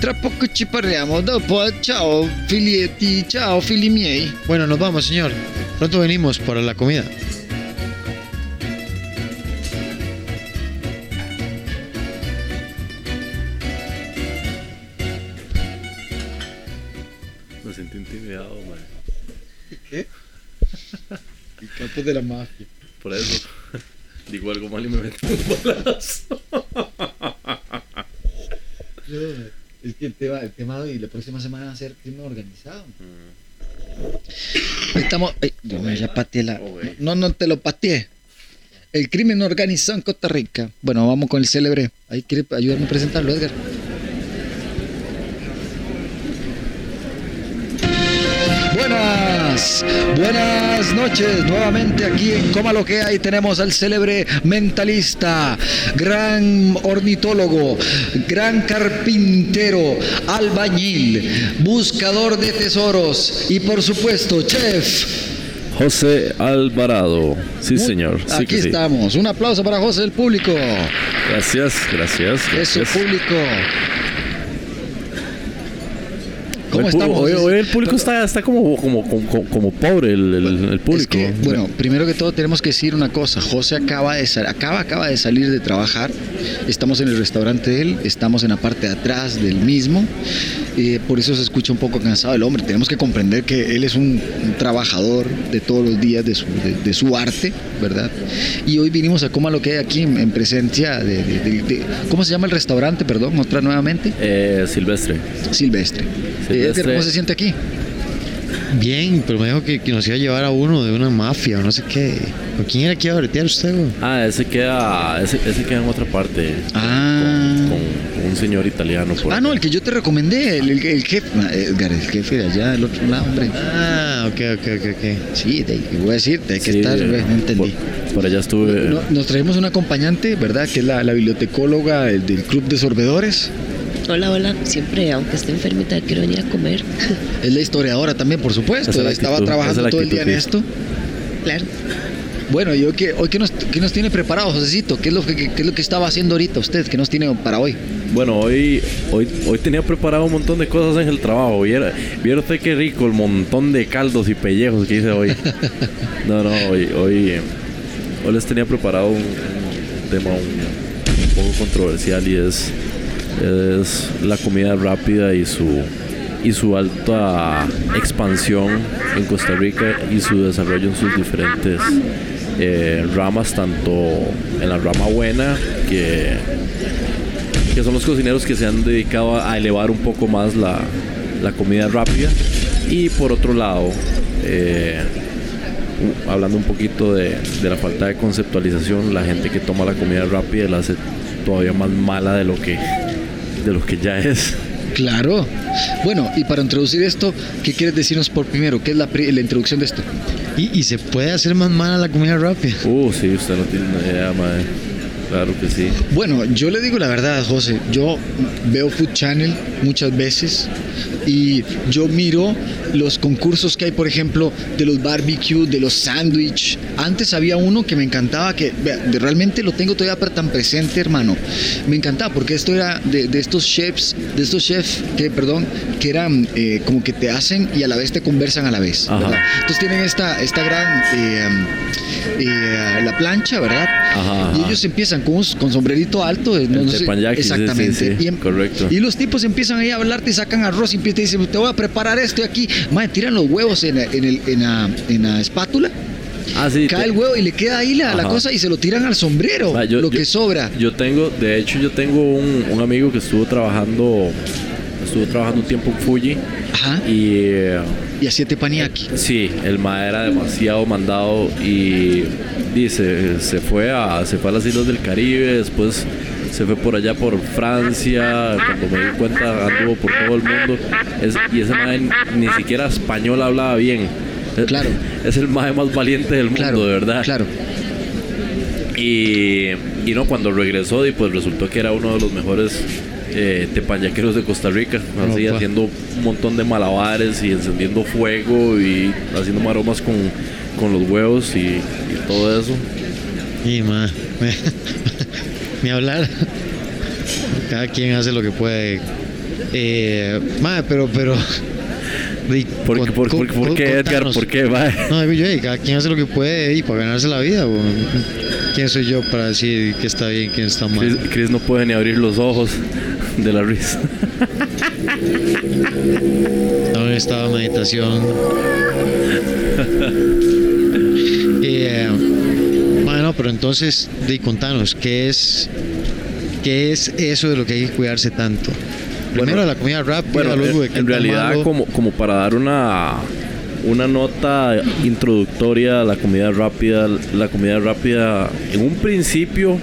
Tra poco ci parliamo, dopo ciao figlietti, ciao figli miei. Bueno, nos vamos, señor. Pronto venimos para la comida. Me sentí intimidado, man. ¿Qué? El capo de la mafia. Por eso. Digo algo mal y me metí un balazo. Es que el tema, el tema de hoy, la próxima semana va a ser crimen organizado. Mm. Estamos. ay, no, ya pateé la. No, no te lo pateé. El crimen organizado en Costa Rica. Bueno, vamos con el célebre. Ahí quiere ayudarme a presentarlo, Edgar. Buenas. noches, nuevamente aquí en Coma lo que hay tenemos al célebre mentalista, gran ornitólogo, gran carpintero, albañil, buscador de tesoros y por supuesto chef. José Alvarado. Sí, señor. Sí Aquí sí. estamos. Un aplauso para José del público. Gracias, gracias. Gracias. público. ¿Cómo el estamos? Hoy, hoy el público está, está como, como, como, como pobre, el, el- el público. Es que, bueno, primero que todo tenemos que decir una cosa. José acaba de, acaba, acaba de salir de trabajar. Estamos en el restaurante de él, estamos en la parte de atrás del mismo. Eh, por eso se escucha un poco cansado el hombre. Tenemos que comprender que él es un, un trabajador de todos los días de su, de, de su arte, ¿verdad? Y hoy vinimos a Coma lo que hay aquí en, en presencia de, ¿Cómo se llama el restaurante? Perdón, otra nuevamente. Eh, Silvestre. Silvestre. Eh, Edgar, ¿Cómo se siente aquí? Bien, pero me dijo que, que nos iba a llevar a uno de una mafia o no sé qué. ¿Con quién era que iba a bretear usted, güey? Ah, ese queda, ese, ese queda en otra parte. Ah. Con, con un señor italiano. Por Ah, no, el que yo te recomendé, el, el, el jefe, Edgar, el jefe de allá del otro lado, hombre. Ah, ok, ok, ok, ok. Sí, voy a decirte, hay que Sí, estar, eh, güey, no entendí. Por, por allá estuve. No- nos traemos una acompañante, ¿verdad? Que es la, la bibliotecóloga del, del Club de Sorbedores. Hola, hola. Siempre, aunque esté enfermita, quiero venir a comer. Es la historiadora también, por supuesto. Esa Estaba actitud, trabajando todo el día en esto. Claro. Bueno, yo que, hoy qué nos, qué nos tiene preparado, Josecito? ¿Qué es, lo que, qué es lo que estaba haciendo ahorita usted? ¿Qué nos tiene para hoy? Bueno, hoy, hoy, hoy tenía preparado un montón de cosas en el trabajo. Viera, viera usted qué rico el montón de caldos y pellejos que hice hoy. No, no, hoy, hoy, hoy les tenía preparado un, un tema un, un poco controversial y es, es la comida rápida y su, y su alta expansión en Costa Rica y su desarrollo en sus diferentes eh, ramas, tanto en la rama buena que que son los cocineros que se han dedicado a elevar un poco más la, la comida rápida. Y por otro lado, eh, hablando un poquito de, de la falta de conceptualización, la gente que toma la comida rápida la hace todavía más mala de lo que, de lo que ya es. Claro. Bueno, y para introducir esto, ¿qué quieres decirnos por primero? ¿Qué es la, la introducción de esto? ¿Y, y se puede hacer más mala la comida rápida? Uh, sí, usted no tiene una idea, madre. Claro que sí. Bueno, yo le digo la verdad, José. Yo veo Food Channel muchas veces y yo miro los concursos que hay, por ejemplo, de los barbecue, de los sándwich. Antes había uno que me encantaba, que realmente lo tengo todavía tan presente, hermano. Me encantaba porque esto era de, de estos chefs, de estos chefs que, perdón, que eran eh, como que te hacen y a la vez te conversan a la vez. Entonces tienen esta, esta gran eh, eh, la plancha, ¿verdad? Ajá, Y ellos empiezan con, un- con sombrerito alto. eh, No, El no sé- teppanyaki, sí, sí, exactamente. sí, y, em- correcto. y los tipos empiezan ahí a hablarte y sacan arroz y y dicen, te voy a preparar esto y aquí. Madre, tiran los huevos en, la- en, el- en la, en la espátula. Ah, sí. Cae te- el huevo y le queda ahí la, la cosa y se lo tiran al sombrero. Ah, yo- lo yo- que sobra. Yo tengo, de hecho, yo tengo un, un amigo que estuvo trabajando, estuvo trabajando un tiempo en Fuji Ajá. y Y así teppanyaki. sí, el ma era demasiado mandado y dice, se fue a, se fue a las islas del Caribe, después se fue por allá por Francia, cuando me di cuenta anduvo por todo el mundo Es- y ese mae ni siquiera español hablaba bien. Es- Claro. Es el mae más valiente del mundo, Claro, de verdad. Claro. Y, y no, cuando regresó, y pues resultó que era uno de los mejores eh, tepayaqueros de Costa Rica, así Opa. haciendo un montón de malabares y encendiendo fuego y haciendo maromas con, con los huevos y, y todo eso. Y ma, me, me hablar. Cada quien hace lo que puede. Eh, ma, pero, pero. ¿Por, con- por, por- con- por qué, Edgar? ¿Por qué? Va? No, yo, eh, cada quien hace lo que puede y para ganarse la vida. bo. ¿Quién soy yo para decir que está bien, quién está mal? Chris, Chris no puede ni abrir los ojos de la risa. Estaba en estado de meditación. Eh, bueno, pero entonces, di, contanos, ¿qué es, ¿qué es eso de lo que hay que cuidarse tanto? Primero Bueno, la comida rápida, Bueno, luego de en, realidad, malo. como, como para dar una, una nota introductoria a la comida rápida, la comida rápida en un principio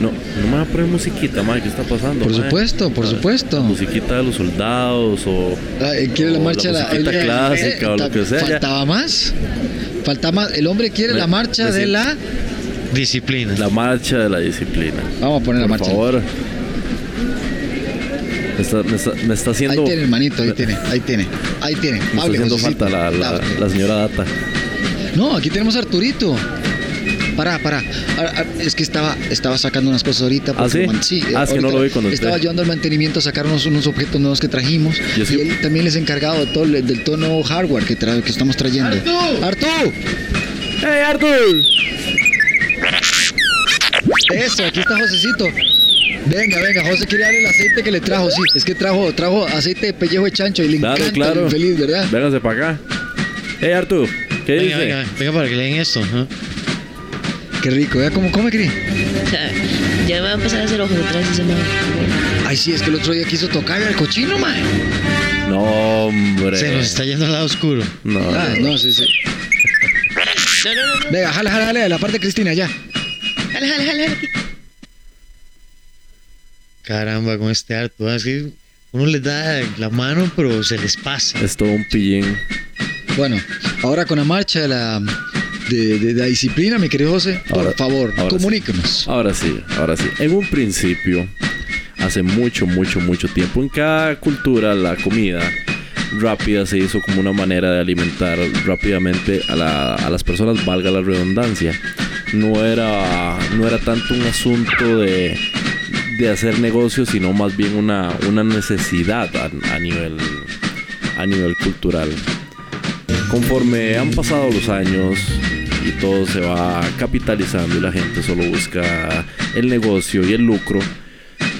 No, no me va a poner musiquita, mae, ¿qué está pasando? Por supuesto, por La- supuesto. la musiquita de los soldados o. Ah, eh, quiere la marcha la musiquita el- clásica o lo ta- que sea. ya. Faltaba más. Faltaba más. El hombre quiere Me- la marcha de siento- la. Disciplina. La marcha de la disciplina. Vamos a poner la Por marcha. favor. Me está, me está- me está haciendo. Ahí tiene, hermanito, ahí tiene, ahí tiene, ahí tiene. Me está Hable, haciendo Josecito. falta la, la, la señora Data. No, aquí tenemos a Arturito. Pará, pará. Ar- ar- Es que estaba, estaba sacando unas cosas ahorita. ¿Ah, sí? porque man- sí, Ah, es que no lo vi cuando Estaba entré. ayudando al mantenimiento a sacar unos, unos objetos nuevos que trajimos. Y él también es encargado de todo, el- del tono hardware que, tra- que estamos trayendo. ¡Artú! ¡Hey, Artur! Eso, aquí está Josecito. Venga, venga, José quiere darle el aceite que le trajo, sí. Es que trajo, trajo aceite de pellejo de chancho y le Claro, encanta claro. el infeliz, ¿verdad? Véngase para acá. Hey, Artur, ¿qué Venga, dice? venga, venga para que leen esto. ¿no? Qué rico, ¿vea cómo come, Cris? Ya me va a empezar a hacer ojos atrás ese man. Ay, sí, es que el otro día quiso tocarle al cochino, man. No, hombre. Se nos está yendo al lado oscuro. No, Ah, no. no, sí, sí. No, no, no, no. Venga, jale, jale, jale, de la parte de Cristina, ya. Jale, jale, jale, jale. Caramba, con este harto. Es que uno les da la mano, pero se les pasa. Es todo un pillín. Bueno, ahora con la marcha de la, de, de la disciplina, mi querido José, por Ahora- favor, ahora comuníquenos. Ahora sí, ahora sí. En un principio, hace mucho, mucho, mucho tiempo, en cada cultura la comida rápida se hizo como una manera de alimentar rápidamente a, la- a las personas, valga la redundancia. No era, no era tanto un asunto de, de hacer negocios, sino más bien una, una necesidad a, a nivel, a nivel cultural. Conforme han pasado los años y todo se va capitalizando y la gente solo busca el negocio y el lucro,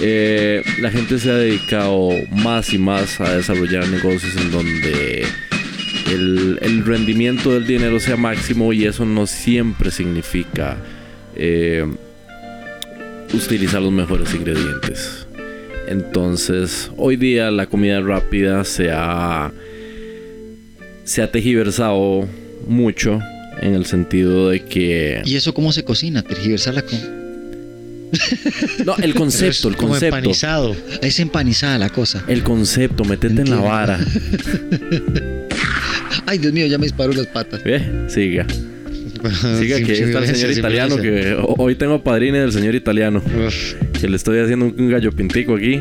eh, la gente se ha dedicado más y más a desarrollar negocios en donde el, el rendimiento del dinero sea máximo y eso no siempre significa eh, utilizar los mejores ingredientes. Entonces, hoy día la comida rápida se ha, se ha tejiversado mucho en el sentido de que... ¿Y eso cómo se cocina? Tergiversarla con... No, el concepto, el Como concepto. empanizado. Es empanizada la cosa. El concepto, metete en la vara. Ay, Dios mío, ya me disparó las patas. Ve, siga. Siga Sin- que sin está el señor italiano que ho- hoy tengo padrino del señor italiano. Uf. Que le estoy haciendo un gallo pintico aquí.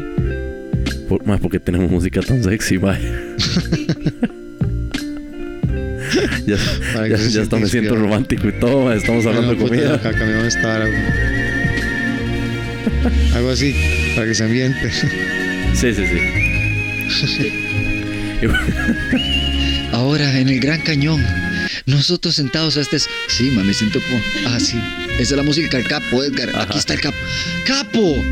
Por, más porque tenemos música tan sexy, mae. ya ya, se ya hasta me siento romántico y todo, estamos hablando de comida. acá cambiamos esta vara, güey. Algo así, para que se ambiente. Sí, sí, sí. Ahora, en el Gran Cañón, nosotros sentados a este... Sí, ma, me siento como... Ah, sí. Esa es la música del capo, Edgar. Aquí está el capo. ¡Capo!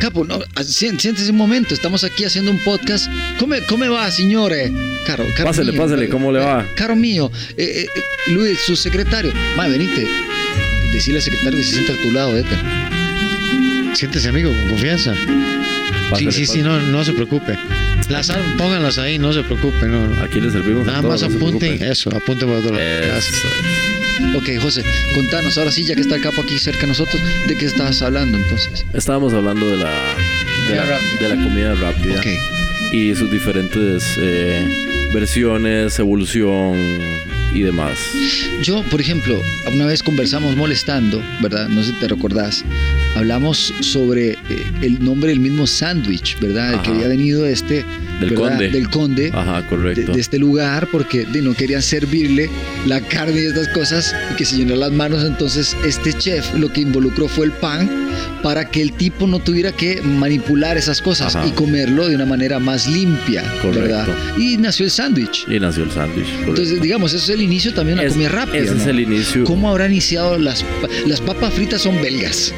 Capo, no, ah, siéntese un momento. Estamos aquí haciendo un podcast. ¿Cómo, cómo va, señores? Caro, caro mío, pásele, eh, ¿cómo le va? eh, Caro mío. eh, eh, eh, Luis, su secretario. Ma, venite. Decirle al secretario que se sienta a tu lado, Edgar. Siéntese, amigo, con confianza. Pásele, sí, sí, sí, no, no se preocupe. Las armas, pónganlas ahí, no se preocupe. No. Aquí le servimos a Nada todos, más apunten eso, apunten por otro lado. Eso. Ok, José, contanos ahora sí, ya que está el capo aquí cerca de nosotros, ¿de qué estabas hablando entonces? Estábamos hablando de la, de la, de la comida rápida. Y sus diferentes eh, versiones, evolución y demás. Yo, por ejemplo, una vez conversamos molestando, ¿verdad? No sé si te recordás. Hablamos sobre eh, el nombre del mismo sándwich, ¿verdad? Que había venido este. Del ¿verdad? conde. Del conde. Ajá, De, correcto. de este lugar porque de, no querían servirle la carne y estas cosas y que se llenó las manos entonces este chef lo que involucró fue el pan para que el tipo no tuviera que manipular esas cosas Ajá. y comerlo de una manera más limpia Correcto. ¿verdad? y nació el sándwich Y nació el sándwich. entonces digamos eso es el inicio también de una Es- comida rápida ese es el inicio. ¿Cómo habrán iniciado las las papas fritas son belgas?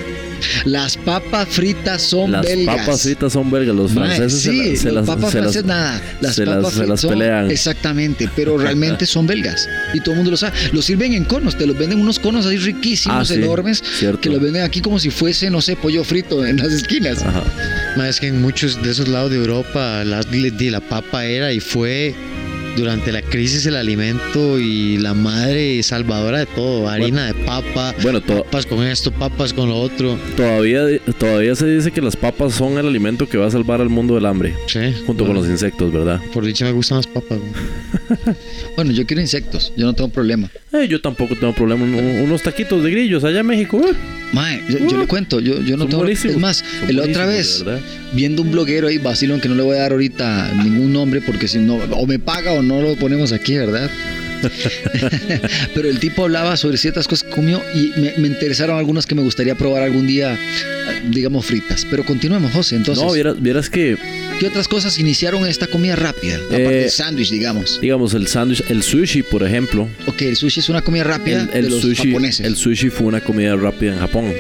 Las papas fritas son Las belgas. papas fritas son belgas, los franceses se sí, la- se los las, papas se las- nada. Las se las- papas se fritas las son- pelean. Exactamente, pero realmente son belgas. Y todo el mundo lo sabe. Los sirven en conos, te los venden unos conos así riquísimos, Ah, sí, enormes, cierto. que los venden aquí como si fuese, no sé, pollo frito en las esquinas. Ajá. Es que en muchos de esos lados de Europa la, la papa era y fue durante la crisis el alimento y la madre salvadora de todo, harina de papa, Bueno, papas con esto, papas con lo otro. todavía, todavía se dice que las papas son el alimento que va a salvar al mundo del hambre. Sí. Junto con los insectos, ¿verdad? Por dicha me gustan las papas. Bueno, yo quiero insectos, yo no tengo problema. Eh, yo tampoco tengo problema. Un- unos taquitos de grillos allá en México. eh. Mae, yo, yo le cuento, yo, yo no tengo. buenísimos. Es más, Son la otra vez, viendo un bloguero ahí, Basilón, que no le voy a dar ahorita ningún nombre porque si no, o me paga o no lo ponemos aquí, ¿verdad? Pero el tipo hablaba sobre ciertas cosas que comió y me, me interesaron algunas que me gustaría probar algún día, digamos, fritas. Pero continuemos, José. Entonces, no, vieras, vieras que, ¿qué otras cosas iniciaron esta comida rápida? Aparte Eh, del sándwich, digamos. digamos, el sándwich, el sushi, por ejemplo. Ok, el sushi es una comida rápida El, el de los sushi, japoneses. el sushi fue una comida rápida en Japón.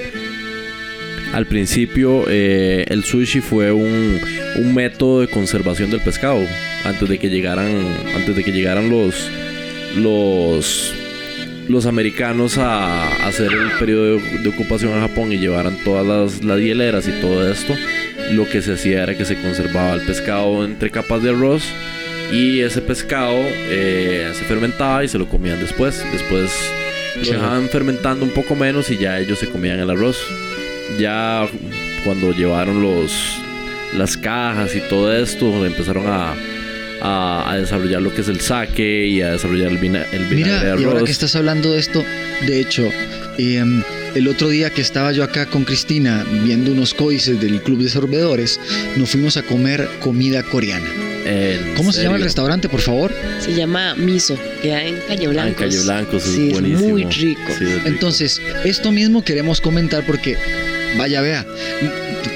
Al principio, eh, el sushi fue un, un método de conservación del pescado. Antes de que llegaran, antes de que llegaran los, los, los americanos a, a hacer el periodo de, de ocupación en Japón y llevaran todas las, las hieleras y todo esto, lo que se hacía era que se conservaba el pescado entre capas de arroz y ese pescado eh, se fermentaba y se lo comían después. Después lo dejaban fermentando un poco menos y ya ellos se comían el arroz. Ya cuando llevaron los las cajas y todo esto, empezaron a, a, a desarrollar lo que es el sake y a desarrollar el, vina- el vinagre Mira, de y ahora arroz. que estás hablando de esto, de hecho, em, el otro día que estaba yo acá con Cristina viendo unos códices del Club de Sorbedores, nos fuimos a comer comida coreana. ¿En ¿Cómo se llama el serio? restaurante, por favor? Se llama miso, queda en Calle Ah, en. Calle Blanco, eso Sí, es buenísimo. muy rico. Sí, es rico. Entonces, esto mismo queremos comentar porque, vaya, vea,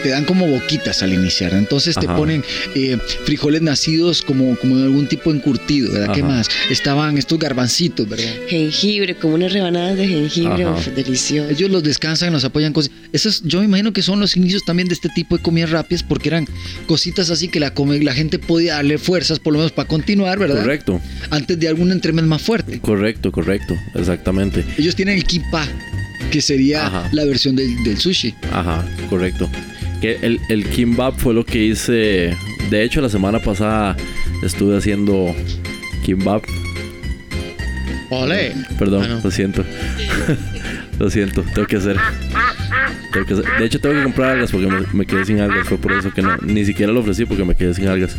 te dan como boquitas al iniciar. Entonces te Ajá. ponen eh, frijoles nacidos como, como en algún tipo encurtido, ¿verdad? ¿Qué Ajá. más? Estaban estos garbancitos, ¿verdad? Jengibre, como unas rebanadas de jengibre, uf, delicioso. Ellos los descansan, los apoyan cosas. Esos, yo me imagino que son los inicios también de este tipo de comidas rápidas porque eran cositas así que la, come- la gente podía darle fuerzas por lo menos para continuar, ¿verdad? Correcto, Antes de algún entremés más fuerte. correcto, correcto, exactamente. Ellos tienen el kipa, que sería Ajá. la versión del, del sushi. Ajá, correcto. Que el, el kimbap fue lo que hice. De hecho, la semana pasada estuve haciendo kimbap. Ole. Perdón, Ah, no. lo siento. lo siento, tengo que hacer. tengo que hacer- De hecho, tengo que comprar algas porque me, me quedé sin algas. Fue por eso que no. Ni siquiera lo ofrecí porque me quedé sin algas.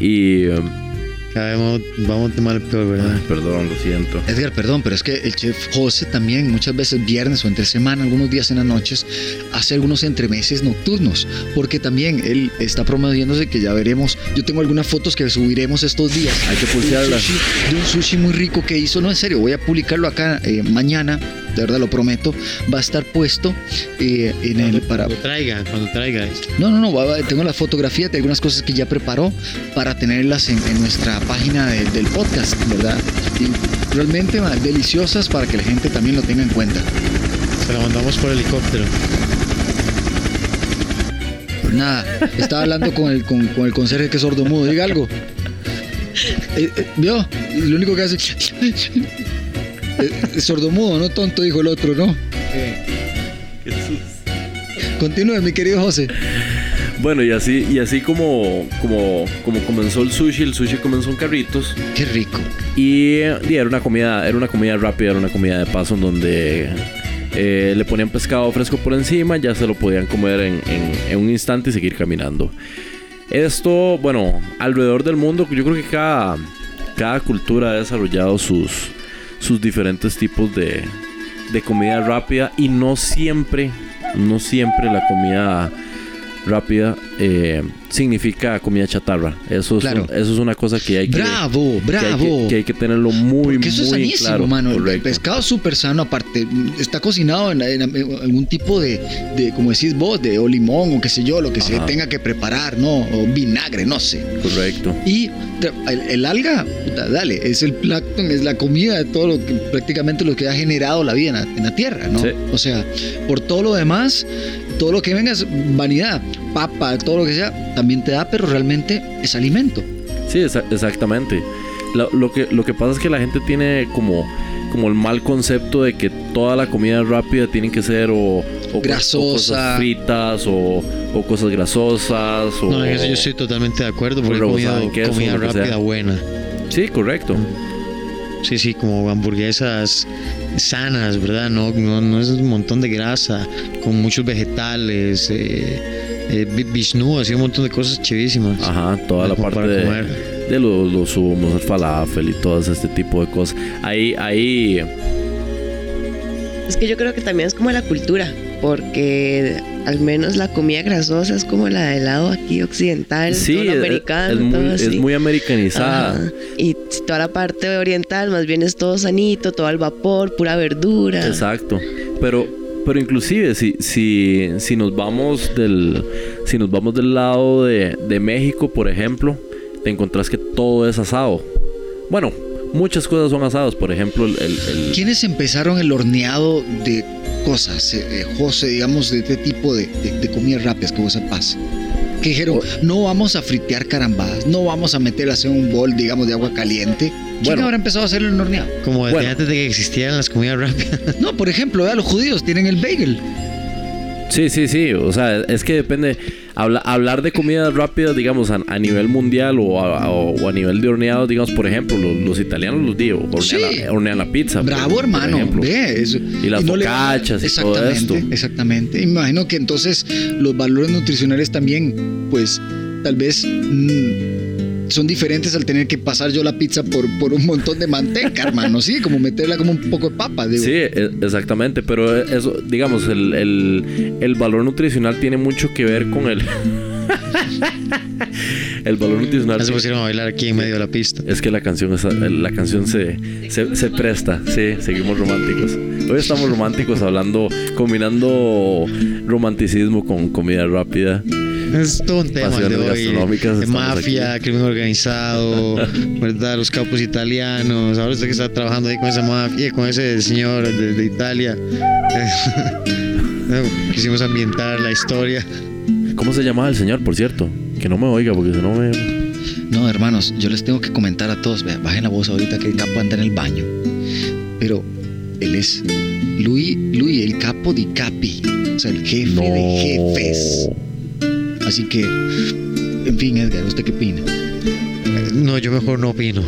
Y. um, vamos, vamos mal en peor, ¿verdad? ay, perdón, lo siento. Edgar, perdón, pero es que el chef José también muchas veces viernes o entre semana, algunos días en las noches, hace algunos entremeses nocturnos, porque también él está promoviéndose que ya veremos. Yo tengo algunas fotos que subiremos estos días. Hay que sushi, de un sushi muy rico que hizo. No, en serio, voy a publicarlo acá eh, mañana, de verdad lo prometo. Va a estar puesto eh, en el para. Cuando traiga, cuando traiga. No, no, no, tengo la fotografía de algunas cosas que ya preparó para tenerlas en, en nuestra página de- del podcast, ¿verdad? Y realmente ma, deliciosas para que la gente también lo tenga en cuenta. Se la mandamos por helicóptero. Pues nada, estaba hablando con el, con, con el conserje que es sordomudo, diga algo. Eh, eh, Lo único que hace... Eh, sordomudo, no tonto, dijo el otro, ¿no? Continúe, mi querido José. Bueno, y así, y así como, como, como comenzó el sushi, el sushi comenzó en carritos. Qué rico. Y, y era una comida, era una comida rápida, era una comida de paso en donde eh, le ponían pescado fresco por encima, ya se lo podían comer en, en- en un instante y seguir caminando. Esto, bueno, alrededor del mundo, yo creo que cada, cada cultura ha desarrollado sus, sus diferentes tipos de, de comida rápida y no siempre, no siempre la comida rápida eh, significa comida chatarra. Eso es, Claro. un- eso es una cosa que hay que Bravo, que hay que-. Que hay que, tenerlo muy, Porque eso es muy sanísimo, claro. mano. El pescado súper sano, aparte, está cocinado en, en algún tipo de, de, como decís vos, de o limón o qué sé yo, lo que se tenga que preparar, ¿no? O vinagre, no sé. Correcto. Y el, el alga, dale, es el plancton, es la comida de todo lo que prácticamente lo que ha generado la vida en la, en la tierra, ¿no? Sí. O sea, por todo lo demás, todo lo que venga es vanidad, papa, todo lo que sea, también te da, pero realmente es alimento. Sí, exa- exactamente. Lo, lo que, lo que pasa es que la gente tiene como, como el mal concepto de que toda la comida rápida tiene que ser o, o co- o Grasosa. cosas fritas o, o cosas grasosas. O, No, en eso yo estoy totalmente de acuerdo porque en queso, comida rápida buena. Sí, correcto. Sí, sí, como hamburguesas sanas, ¿verdad? No, no, no es un montón de grasa, con muchos vegetales, eh, eh, así un montón de cosas chivísimas. Ajá, toda la parte para de, comer. de los, los humos, el falafel y todo este tipo de cosas. Ahí, ahí, Es que yo creo que también es como la cultura, porque al menos la comida grasosa es como la del lado aquí occidental, sí, es, americano, es muy, todo es así. muy americanizada. Ajá. Y toda la parte oriental más bien es todo sanito, todo al vapor, pura verdura. Exacto. Pero, pero inclusive si, si, si nos vamos del, si nos vamos del lado de, de México, por ejemplo, te encontrás que todo es asado. Bueno, muchas cosas son asados. Por ejemplo, el, el- el- ¿Quiénes empezaron el horneado de cosas, eh, eh, José, digamos, de este tipo de, de, de comidas rápidas que vos sepas? Que dijeron, no vamos a fritear carambadas, no vamos a meterlas en un bol, digamos, de agua caliente. ¿Quién Bueno. habrá empezado a hacer el horneado? Como desde Bueno. antes de que existieran las comidas rápidas. No, por ejemplo, vea, los judíos tienen el bagel. Sí, sí, sí. O sea, es que depende. Habla- hablar de comidas rápidas, digamos, a, a nivel mundial o a, o- o a nivel de horneados, digamos, por ejemplo, los, los italianos los digo, hornean, Sí. la, hornean la pizza. Bravo, por hermano. ejemplo. Ve, eso. Y las no le focachas y todo Exactamente, esto. exactamente. Imagino que entonces los valores nutricionales también, pues, tal vez mm, son diferentes al tener que pasar yo la pizza por, por un montón de manteca, hermano. Sí, como meterla como un poco de papa. Digo. Sí, e- exactamente, pero eso, digamos, el, el- el valor nutricional tiene mucho que ver con el... el valor nutricional... Ya se pusieron a bailar aquí en medio de la pista. Es que la canción, es- la canción se, se, se presta, sí, seguimos románticos. Hoy estamos románticos hablando, combinando romanticismo con comida rápida. Es todo un tema el de hoy. estamos mafia, aquí. crimen organizado, ¿verdad? Los capos italianos. Ahora usted que está trabajando ahí con esa mafia, con ese señor de, de Italia. Eh, Quisimos ambientar la historia. ¿Cómo se llamaba el señor, por cierto? Que no me oiga, porque si no me... No, hermanos, yo les tengo que comentar a todos. Vean, bajen la voz ahorita que el capo anda en el baño. Pero él es Luis, Luis el capo di capi. O sea, el jefe de jefes. Así que, en fin, Edgar, ¿usted qué opina? No, yo mejor no opino.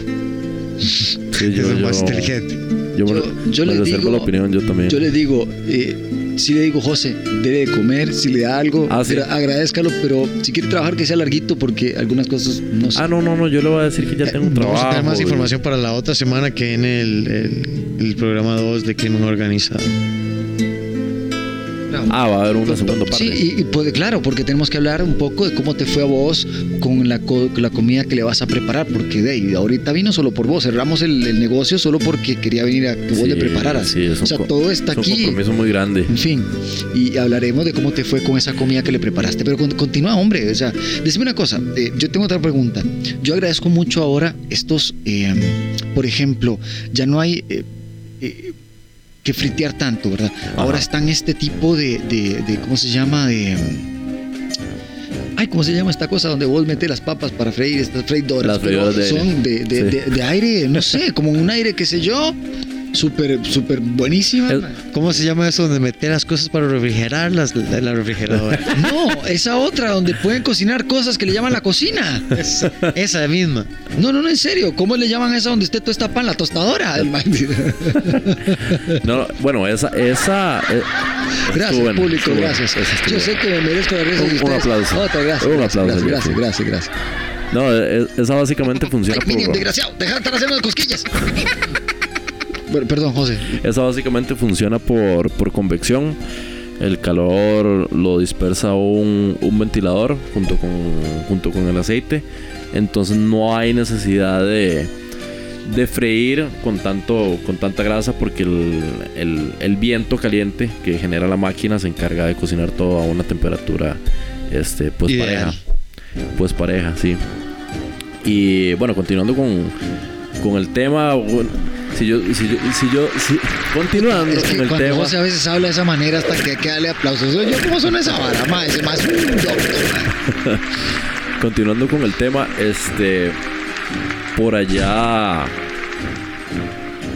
Sí, es el más inteligente. Yo, yo digo- la opinión, yo también. Yo le digo, eh, si le digo, José, debe de comer, si le da algo, Ah, sí. agradezcalo, pero si quiere trabajar que sea larguito porque algunas cosas no sé. Ah, no, no, no, yo le voy a decir que ya tengo un trabajo. Vamos a tener más información para la otra semana que en el, el, el programa 2 de crimen organizado. Ah, va a haber una segunda parte. Sí, y, y puede- claro, porque tenemos que hablar un poco de cómo te fue a vos con la, co- con la comida que le vas a preparar, porque de ahí, ahorita vino solo por vos, cerramos el, el negocio solo porque quería venir a que vos Sí, le prepararas. sí, es un o sea, todo está es un aquí. compromiso muy grande. En fin, y hablaremos de cómo te fue con esa comida que le preparaste. Pero con- continúa, hombre. O sea, decime una cosa. eh, yo tengo otra pregunta. Yo agradezco mucho ahora estos, eh, por ejemplo, ya no hay eh, que fritear tanto, ¿verdad? Ahora están este tipo de, de- de- ¿cómo se llama? De... Ay, ¿cómo se llama esta cosa donde vos metes las papas para freír estas freidoras? Las Pero freidoras de aire. Son de, de- Sí. de- de aire, no sé, como un aire, qué sé yo, súper, súper buenísima. ¿Cómo se llama eso donde meter las cosas para refrigerarlas en la refrigeradora? No, esa otra donde pueden cocinar cosas que le llaman la cocina. Esa, esa misma. No, no, no, en serio. ¿Cómo le llaman a esa donde usted tosta pan? La tostadora. Maldito. No, bueno, esa, esa. eh, Gracias, público, gracias. Yo sé que me merezco la risa de Un- aplauso. Otra, gracias. Un gracias, aplauso, gracias, gracias, gracias, gracias. No, eh, esa básicamente funciona Ay, por. desgraciado. Deja de estar haciendo cosquillas. Bueno, perdón, José. Esa básicamente funciona por, por convección. El calor lo dispersa un, un ventilador junto con, junto con el aceite. Entonces no hay necesidad de, de freír con, tanto, con tanta grasa porque el, el- el viento caliente que genera la máquina se encarga de cocinar todo a una temperatura este, pues Ideal. pareja. Pues pareja, sí. Y bueno, continuando con, con el tema, bueno, si yo, si yo, si yo, si- continuando Es que con el cuando tema. José a veces habla de esa manera hasta que hay que darle aplausos. Yo, ¿cómo suena esa vara? Ma, ese más un doctor. Continuando con el tema, este. Por allá.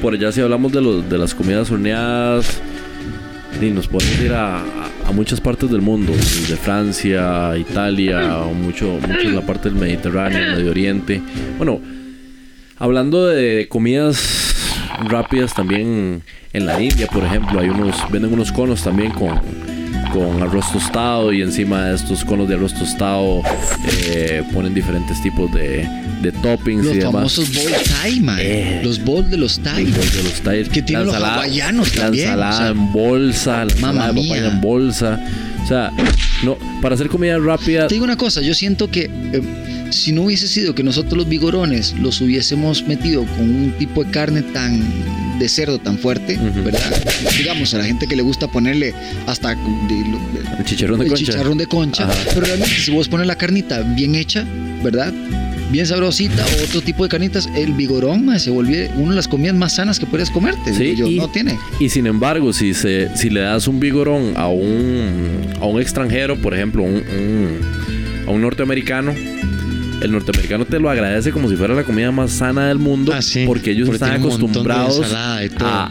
Por allá, si hablamos de, los, de las comidas horneadas. Y nos podemos ir a, a- a muchas partes del mundo, desde Francia, Italia, o mucho, mucho en la parte del Mediterráneo, Medio Oriente. Bueno, Hablando de comidas rápidas también en la India, por ejemplo, hay unos venden unos conos también con con arroz tostado y encima de estos conos de arroz tostado eh, ponen diferentes tipos de, de toppings Los y demás. famosos bowl Thai, man. Eh. Los bowls de los Thai. Los de los Thais. Que tienen La los ensalada- hawaianos la también, ensalada o sea. en bolsa, la ensalada de papaya mía. en bolsa. O sea, no, para hacer comida rápida. Te digo una cosa, yo siento que eh, si no hubiese sido que nosotros los vigorones los hubiésemos metido con un tipo de carne tan de cerdo tan fuerte, ¿verdad? Digamos, a la gente que le gusta ponerle hasta de- lo- El chicharrón de el concha. chicharrón de concha, Ajá. pero realmente si vos pones la carnita bien hecha, ¿verdad? Bien sabrosita o otro tipo de carnitas, el vigorón se volvió una de las comidas más sanas que puedes comerte. Sí, yo, y, no tiene. y sin embargo, si se, si le das un vigorón a un, a un extranjero, por ejemplo, un, un- a un norteamericano, el norteamericano te lo agradece como si fuera la comida más sana del mundo, porque ellos porque están de acostumbrados a,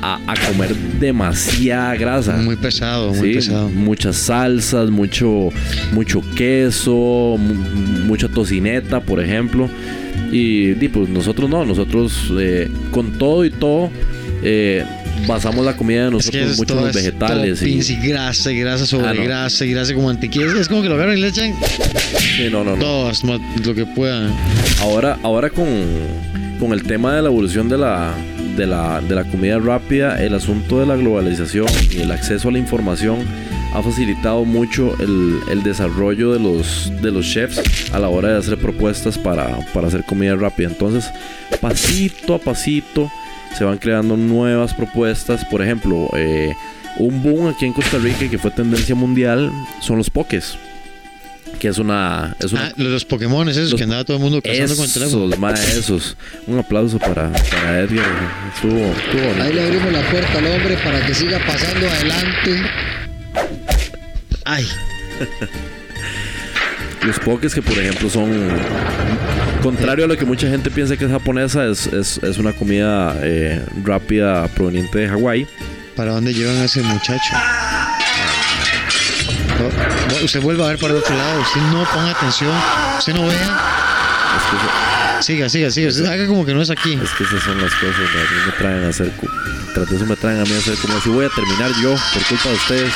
a- a comer demasiada grasa. Muy pesado, muy Sí, pesado. Muchas salsas, mucho, mucho queso, mu- mucha tocineta, por ejemplo. Y, pues nosotros no, nosotros eh, con todo y todo eh, basamos la comida de Es que nosotros es mucho en los es vegetales. Y, y grasa y grasa sobre Ah, no. grasa y grasa como mantequilla. Es como que lo agarran y le echan Sí, no, no, no. todo, lo que puedan. Ahora, ahora con, con el tema de la evolución de la, de, la, de la comida rápida, el asunto de la globalización y el acceso a la información ha facilitado mucho el, el desarrollo de los, de los chefs a la hora de hacer propuestas para, para hacer comida rápida. Entonces, pasito a pasito se van creando nuevas propuestas. Por ejemplo, eh, un boom aquí en Costa Rica que fue tendencia mundial son los pokés. Que es una, es una Ah, los Pokémon, esos Los- que andaba todo el mundo cazando con el teléfono. esos, ma, esos. Un aplauso para, para Edgar. Estuvo. Ahí le abrimos la puerta al hombre para que siga pasando adelante. Ay, Los pokés que, por ejemplo, son... Contrario a lo que mucha gente piensa que es japonesa, es, es, es una comida eh, rápida proveniente de Hawái. ¿para dónde llevan a ese muchacho? No, Usted vuelve a ver para el otro lado, usted no ponga atención, usted no vea. Siga, siga, siga. Haga como que no es aquí. Es que esas son las cosas que a mí me traen a hacer... Tras de eso me traen a mí a hacer como si voy a terminar yo por culpa de ustedes.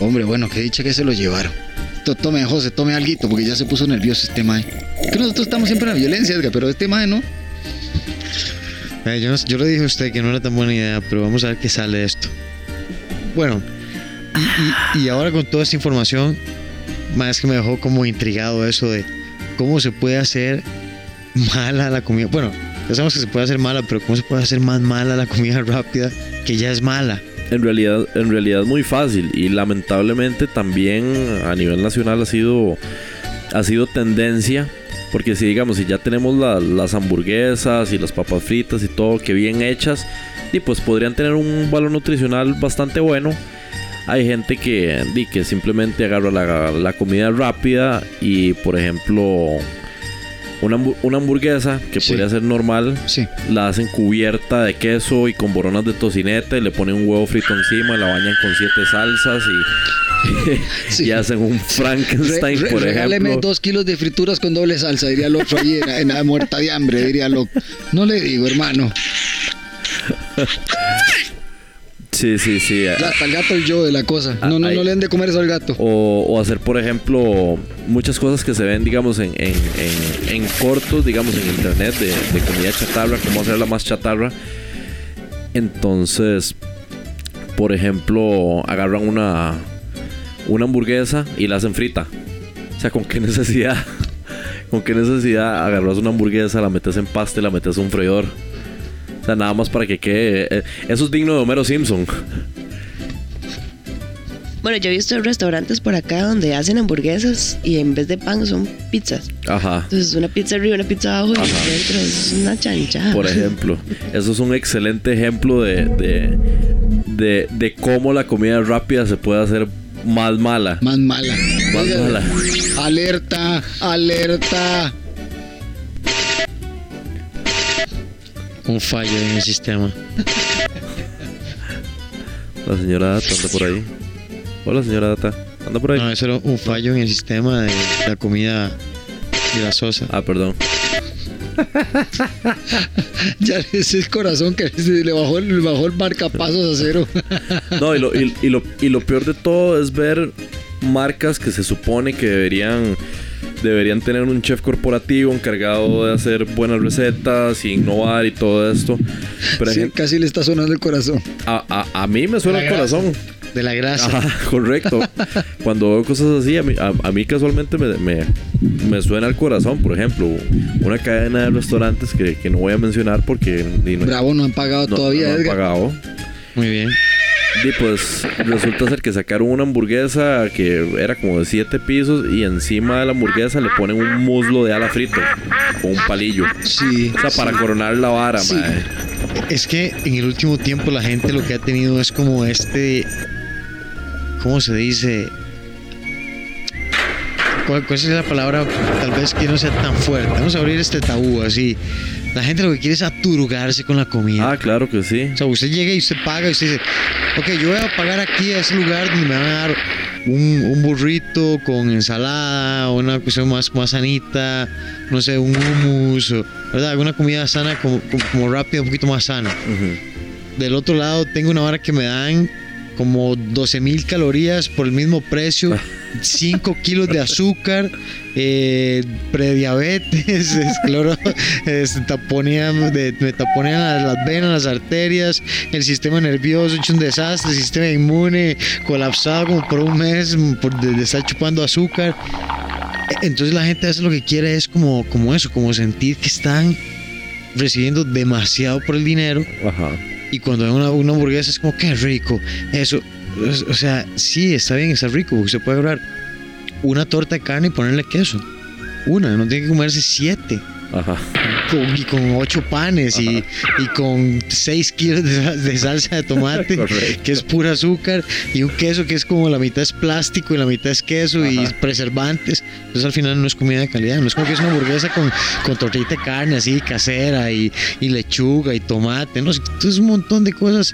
Hombre, bueno, qué dicha que se lo llevaron. To- Tome, José, tome alguito, porque ya se puso nervioso este mae. Que nosotros estamos siempre en la violencia, Edgar, pero este mae no. Eh, yo, yo le dije a usted que no era tan buena idea, pero vamos a ver qué sale de esto. Bueno, y, y- y ahora con toda esta información, más que me dejó como intrigado eso de cómo se puede hacer mala la comida. Bueno, ya sabemos que se puede hacer mala, pero cómo se puede hacer más mala la comida rápida que ya es mala. En realidad, en realidad muy fácil y lamentablemente también a nivel nacional ha sido, ha sido tendencia. Porque si digamos, si ya tenemos la- las hamburguesas y las papas fritas y todo que bien hechas, y pues podrían tener un valor nutricional bastante bueno. Hay gente que, que simplemente agarra la, la comida rápida y por ejemplo una, una hamburguesa que podría ser normal, la hacen cubierta de queso y con boronas de tocineta y le ponen un huevo frito encima, la bañan con siete salsas y, y hacen un Frankenstein, Re- re- por ejemplo. dos kilos de frituras con doble salsa, diría el otro en la muerta de hambre, diría lo. No le digo, hermano. Sí, sí, sí. Ya, hasta el gato y yo de la cosa. No, no, Ay. no le den de comer eso al gato. O, o hacer, por ejemplo, muchas cosas que se ven, digamos, en, en, en- en cortos, digamos, en internet de, de comida chatarra, cómo hacerla más chatarra. Entonces, por ejemplo, agarran una, una hamburguesa y la hacen frita. O sea, ¿con qué necesidad? ¿Con qué necesidad agarras una hamburguesa, la metes en pasta y la metes en un freidor? O sea, nada más para que quede... eh, Eso es digno de Homero Simpson. Bueno, yo he visto restaurantes por acá donde hacen hamburguesas y en vez de pan son pizzas. Ajá. Entonces una pizza arriba, una pizza abajo y dentro es una chanchada. Por ejemplo, eso es un excelente ejemplo de, de, de, de cómo la comida rápida se puede hacer más mala. Más mala. Más mala. Alerta, alerta. Un fallo en el sistema. La señora anda por ahí. Hola, señora Data. ¿Anda por ahí? No, eso era un fallo en el sistema de la comida grasosa. Ah, perdón. ya ese es corazón que le bajó, el- le bajó el marcapasos a cero. No, y lo, y, y lo, y lo peor de todo es ver marcas que se supone que deberían deberían tener un chef corporativo encargado de hacer buenas recetas y innovar y todo esto. Pero hay Sí, gente- casi le está sonando el corazón. a, a- a mí me suena el corazón. De la grasa. Ajá, correcto. Cuando veo cosas así, a mí, a, a mí casualmente me, me, me suena el corazón. Por ejemplo, una cadena de restaurantes que, que no voy a mencionar porque no- Bravo, no han pagado no- todavía, no han Edgar. pagado. Muy bien. Y pues resulta ser que sacaron una hamburguesa que era como de siete pisos y encima de la hamburguesa le ponen un muslo de ala frito con un palillo. Sí. O sea, para coronar la vara, Sí. mae. Es que en el último tiempo la gente lo que ha tenido es como este. ¿Cómo se dice? ¿Cuál, cuál es la palabra tal vez que no sea tan fuerte? Vamos a abrir este tabú así. La gente lo que quiere es aturgarse con la comida. Ah, claro que sí. O sea, usted llega y usted paga y usted dice, ok, yo voy a pagar aquí a ese lugar donde me van a dar un, un burrito con ensalada, una cuestión más, más sanita, no sé, un hummus, ¿verdad? Alguna comida sana, como, como, como rápida, un poquito más sana. Del otro lado tengo una vara que me dan como 12 mil calorías por el mismo precio, 5 kilos de azúcar, eh, prediabetes, es, taponean, de- me taponean las, las venas, las arterias, el sistema nervioso hecho un desastre, el sistema inmune colapsado como por un mes por de, de estar chupando azúcar. Entonces la gente hace lo que quiere es como, como eso, como sentir que están recibiendo demasiado por el dinero. Ajá. Y cuando ven una, una hamburguesa es como, qué rico. Eso, o sea, sí, está bien, está rico, porque se puede agarrar una torta de carne y ponerle queso. Una, no tiene que comerse siete. Ajá. Con- y con ocho panes y, y con seis kilos de, sal- de salsa de tomate, que es pura azúcar, y un queso que es como la mitad es plástico y la mitad es queso y preservantes. Entonces al final no es comida de calidad, no es como que es una hamburguesa con, con tortita de carne así casera y, y lechuga y tomate, no, entonces un montón de cosas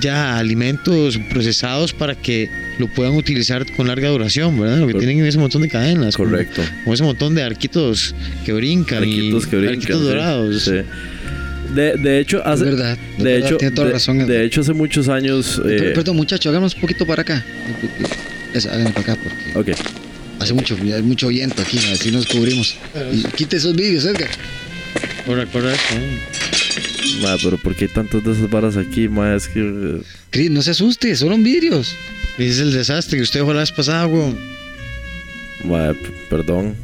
ya alimentos procesados para que lo puedan utilizar con larga duración, ¿verdad? Lo que tienen ese montón de cadenas. Correcto. Como, ese montón de arquitos que brincan. Arquitos y que brincan. Arquitos dorados. sí. De, de hecho, hace. Es verdad, es de verdad, hecho, tiene toda de, razón, de hecho, hace muchos años. eh, Per- Perdón, muchachos, hagamos un poquito para acá. Eso, háganlo para acá porque ok. hace mucho, hay mucho viento aquí, así nos cubrimos. Y quite esos vídeos, Edgar. Correcto, correcto. Ma, pero ¿por qué hay tantas de esas varas aquí, ma? Es que. Chris, no se asuste, son vidrios. Es el desastre que usted dejó la vez pasada, weón. ma, perdón.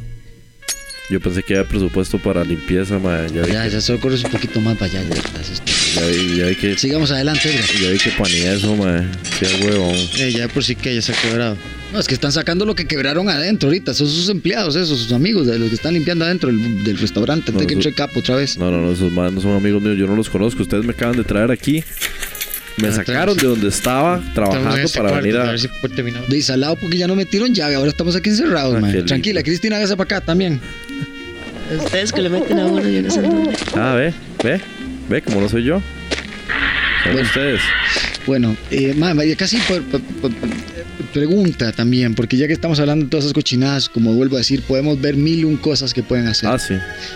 Yo pensé que había presupuesto para limpieza, ma. Ya vi, Ya, que, ya solo corres un poquito más para allá. ya, gracias. ya vi, ya vi que. Sigamos adelante. Ya vi que panía eso, ma. Sí, huevón. Eh, ya por sí que ya se ha quebrado. No, es que están sacando lo que quebraron adentro ahorita. Son sus empleados, esos, sus amigos, de los que están limpiando adentro del, del restaurante. No, entre capo otra vez. No, no, no, esos más no son amigos míos, yo no los conozco. Ustedes me acaban de traer aquí. Me Ah, sacaron de donde estaba trabajando para cuarto, venir a. ver si por terminado. De salado porque ya no metieron llave. Ahora estamos aquí encerrados, Ah, man. Tranquila, Cristina, hágase para acá también. Ustedes que le meten a uno, yo no sé. Ah, ve, ve, ve, como no soy yo. Son Bueno. ustedes. Bueno, eh, casi por- por- por- pregunta también, porque ya que estamos hablando de todas esas cochinadas, como vuelvo a decir, podemos ver mil y un cosas que pueden hacer. Ah, sí.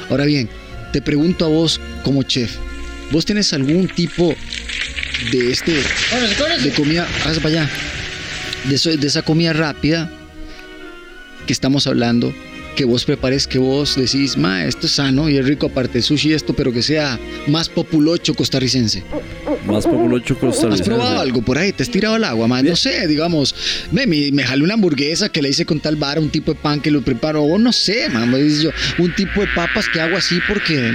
Ahora bien, te pregunto a vos como chef, ¿vos tienes algún tipo de este de comida, hágase para allá, de, eso- de esa comida rápida que estamos hablando, que vos prepares, que vos decís, ma, esto es sano y es rico aparte de sushi y esto, pero que sea más populocho costarricense? Más populocho ¿Has costarricense. probado algo por ahí? ¿Te has tirado al agua? No sé, digamos, me, me, me jalé una hamburguesa que le hice con tal vara, un tipo de pan que lo preparo, o no sé, man, yo, un tipo de papas que hago así porque,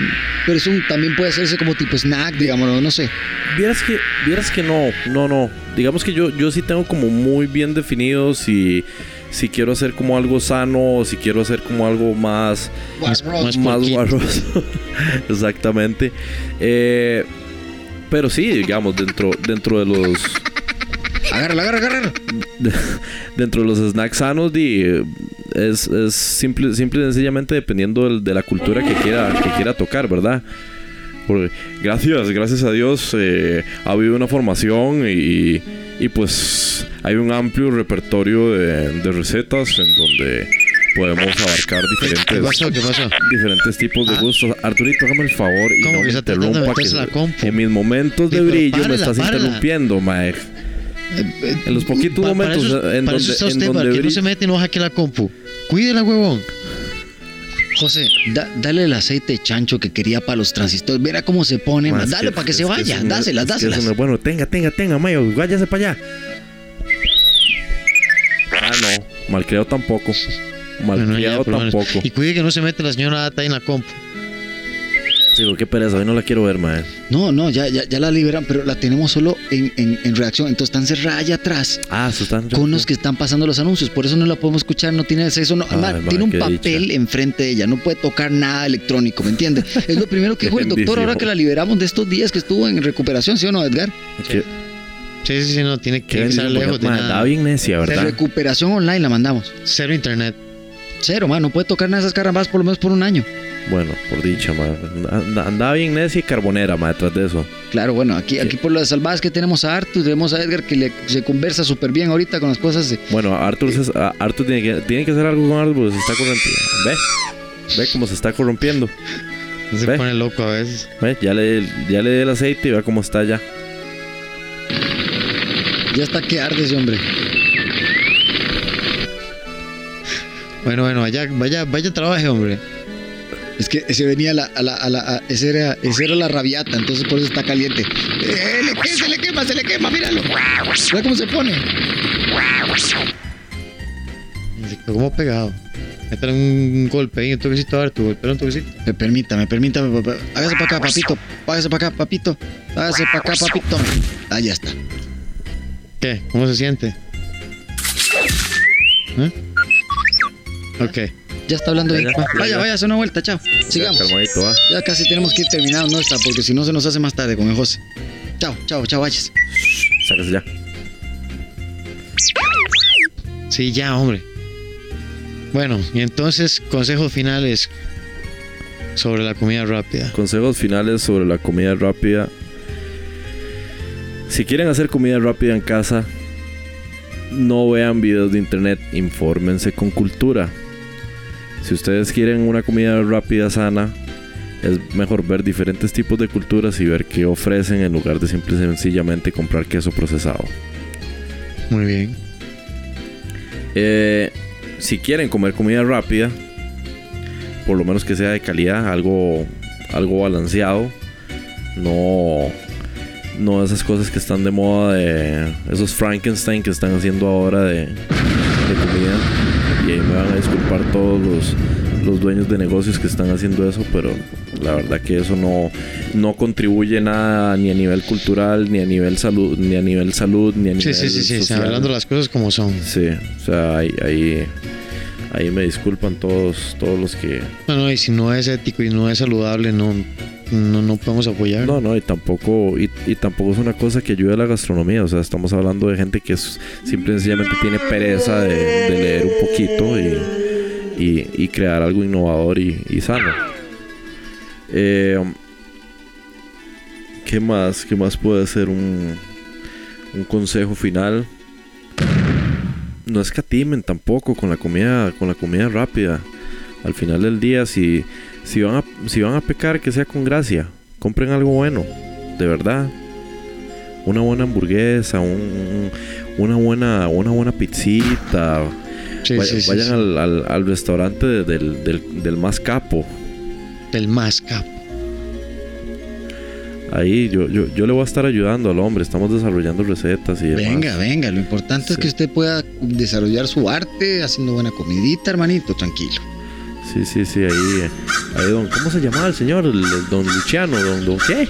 pero eso también puede hacerse como tipo snack, digamos, no sé. Vieras que, vieras que no, no, no. Digamos que yo, yo sí tengo como muy bien definido si, si quiero hacer como algo sano o si quiero hacer como algo más, Más- más guarroso. Exactamente. Eh, pero sí, digamos, dentro, dentro de los Agárrala, agarra, agarra. de- dentro de los snacks sanos di, es, es simple, simple y sencillamente dependiendo de la cultura que quiera, que quiera tocar, ¿verdad? Por- gracias, gracias a Dios eh, ha habido una formación y, y, pues hay un amplio repertorio de, de recetas en donde podemos abarcar diferentes, ¿Qué pasó? ¿Qué pasó? diferentes tipos de gustos. Arturito, hágame el favor y ¿Cómo no que me interrumpa. que la compu? en mis momentos de Sí, brillo me estás interrumpiendo, Mae. En los poquitos Pa- momentos para eso, en para donde, eso está en usted, donde para que no brillo- se mete y no hackee la compu. Cuídela, huevón. José, da- dale el aceite de chancho que quería para los transistores. Verá cómo se pone, Dale para que se vaya. dáselas, que dáselas. es bueno, tenga, tenga, tenga, Mayo, váyase para allá. Ah, no, malcriado tampoco. Bueno, ya, Malcriado menos. tampoco. Y cuide que no se mete la señora Ata en la compu. Sí, pero qué pereza, hoy no la quiero ver, mae. No, no, ya, ya, ya la liberan, pero la tenemos solo en, en, en redacción. Entonces están cerrada allá atrás. Ah, eso están. Con los que están pasando los anuncios. Por eso no la podemos escuchar, no tiene acceso. No, Ay, tiene un papel enfrente de ella. No puede tocar nada electrónico, ¿me entiende? Es lo primero que dijo el doctor ahora que la liberamos de estos días que estuvo en recuperación, ¿sí o no, Edgar? ¿Qué, Sí, sí, sí, no, tiene que estar lejos de nada. Estaba bien necia, De ¿verdad? recuperación online la mandamos. Cero internet. Cero, man, no puede tocar nada de esas carambas por lo menos por un año. Bueno, por dicha. Anda- Andaba bien necia y carbonera, mae, detrás de eso. Claro, bueno, aquí, aquí por las salvadas que tenemos a Arthur, tenemos a Edgar que le, se conversa súper bien ahorita con las cosas. de- Bueno, Arthur, se- a- Arthur tiene, que, tiene que hacer algo con Arthur porque se está corrompiendo. ¿Ve? ¿Ve cómo se está corrompiendo? Se ¿Ve? pone loco a veces. ¿Ve? Ya le, ya le di el aceite y vea cómo está ya. Ya está que arde ese hombre. Bueno, bueno, vaya, vaya, vaya trabaje, hombre. Es que se venía a la, a la, a la, a- ese era, ese era la rabiata, entonces por eso está caliente. Eh, le se le quema, se le quema, míralo. Mira cómo se pone. Se quedó como pegado. Métale un golpe ahí, un toquecito a ver, tu golpe, un toquecito. Me permítame, permítame, papá. Hágase para acá, papito. Hágase para acá, papito. Hágase para acá, papito. Ah, ya está. ¿Qué? ¿Cómo se siente? ¿Eh? Ok. Ya está hablando bien. Ya, ya, Va, ya, Vaya, ya. vaya, hace una vuelta, chao. Sigamos. Ya casi tenemos que ir terminando nuestra, porque si no se nos hace más tarde con el José. Chao, chao, chao, vayas. Sáquese ya. Sí, ya, hombre. Bueno, y entonces, consejos finales sobre la comida rápida. Consejos finales sobre la comida rápida. Si quieren hacer comida rápida en casa, no vean videos de internet, infórmense con cultura. Si ustedes quieren una comida rápida sana, es mejor ver diferentes tipos de culturas y ver qué ofrecen en lugar de simple y sencillamente comprar queso procesado. Muy bien. Eh, si quieren comer comida rápida, por lo menos que sea de calidad, algo, algo balanceado, no, no esas cosas que están de moda de esos Frankenstein que están haciendo ahora de, de comida. A disculpar todos los, los dueños de negocios que están haciendo eso, pero la verdad que eso no, no contribuye nada ni a nivel cultural, ni a nivel salud, ni a nivel salud, ni a Sí, nivel sí, sí, sí, social. hablando las cosas como son. Sí, o sea, ahí, ahí, ahí me disculpan todos, todos los que... No, no, y si no es ético y no es saludable, no, no, no podemos apoyar. No, no, y tampoco, y, y tampoco es una cosa que ayude a la gastronomía, o sea, estamos hablando de gente que es, simple y sencillamente tiene pereza de, leer un poquito y, y- crear algo innovador y, y sano. Eh, ¿Qué más? ¿Qué más puede ser un, un consejo final? No escatimen tampoco con la comida, con la comida rápida. Al final del día, si, si van a, si van a pecar, que sea con gracia. Compren algo bueno, de verdad. Una buena hamburguesa, un- un- una buena, una buena pizzita. Sí, Vay- sí, sí, vayan. Al, al- al restaurante de- del, del, del más capo. Del más capo. Ahí yo, yo, yo le voy a estar ayudando al hombre. Estamos desarrollando recetas y demás. Venga, venga, lo importante es que usted pueda desarrollar su arte haciendo buena comidita, hermanito, tranquilo. Sí, sí, sí, ahí, ahí don, ¿cómo se llamaba el señor? El, el don Luciano, don, don qué?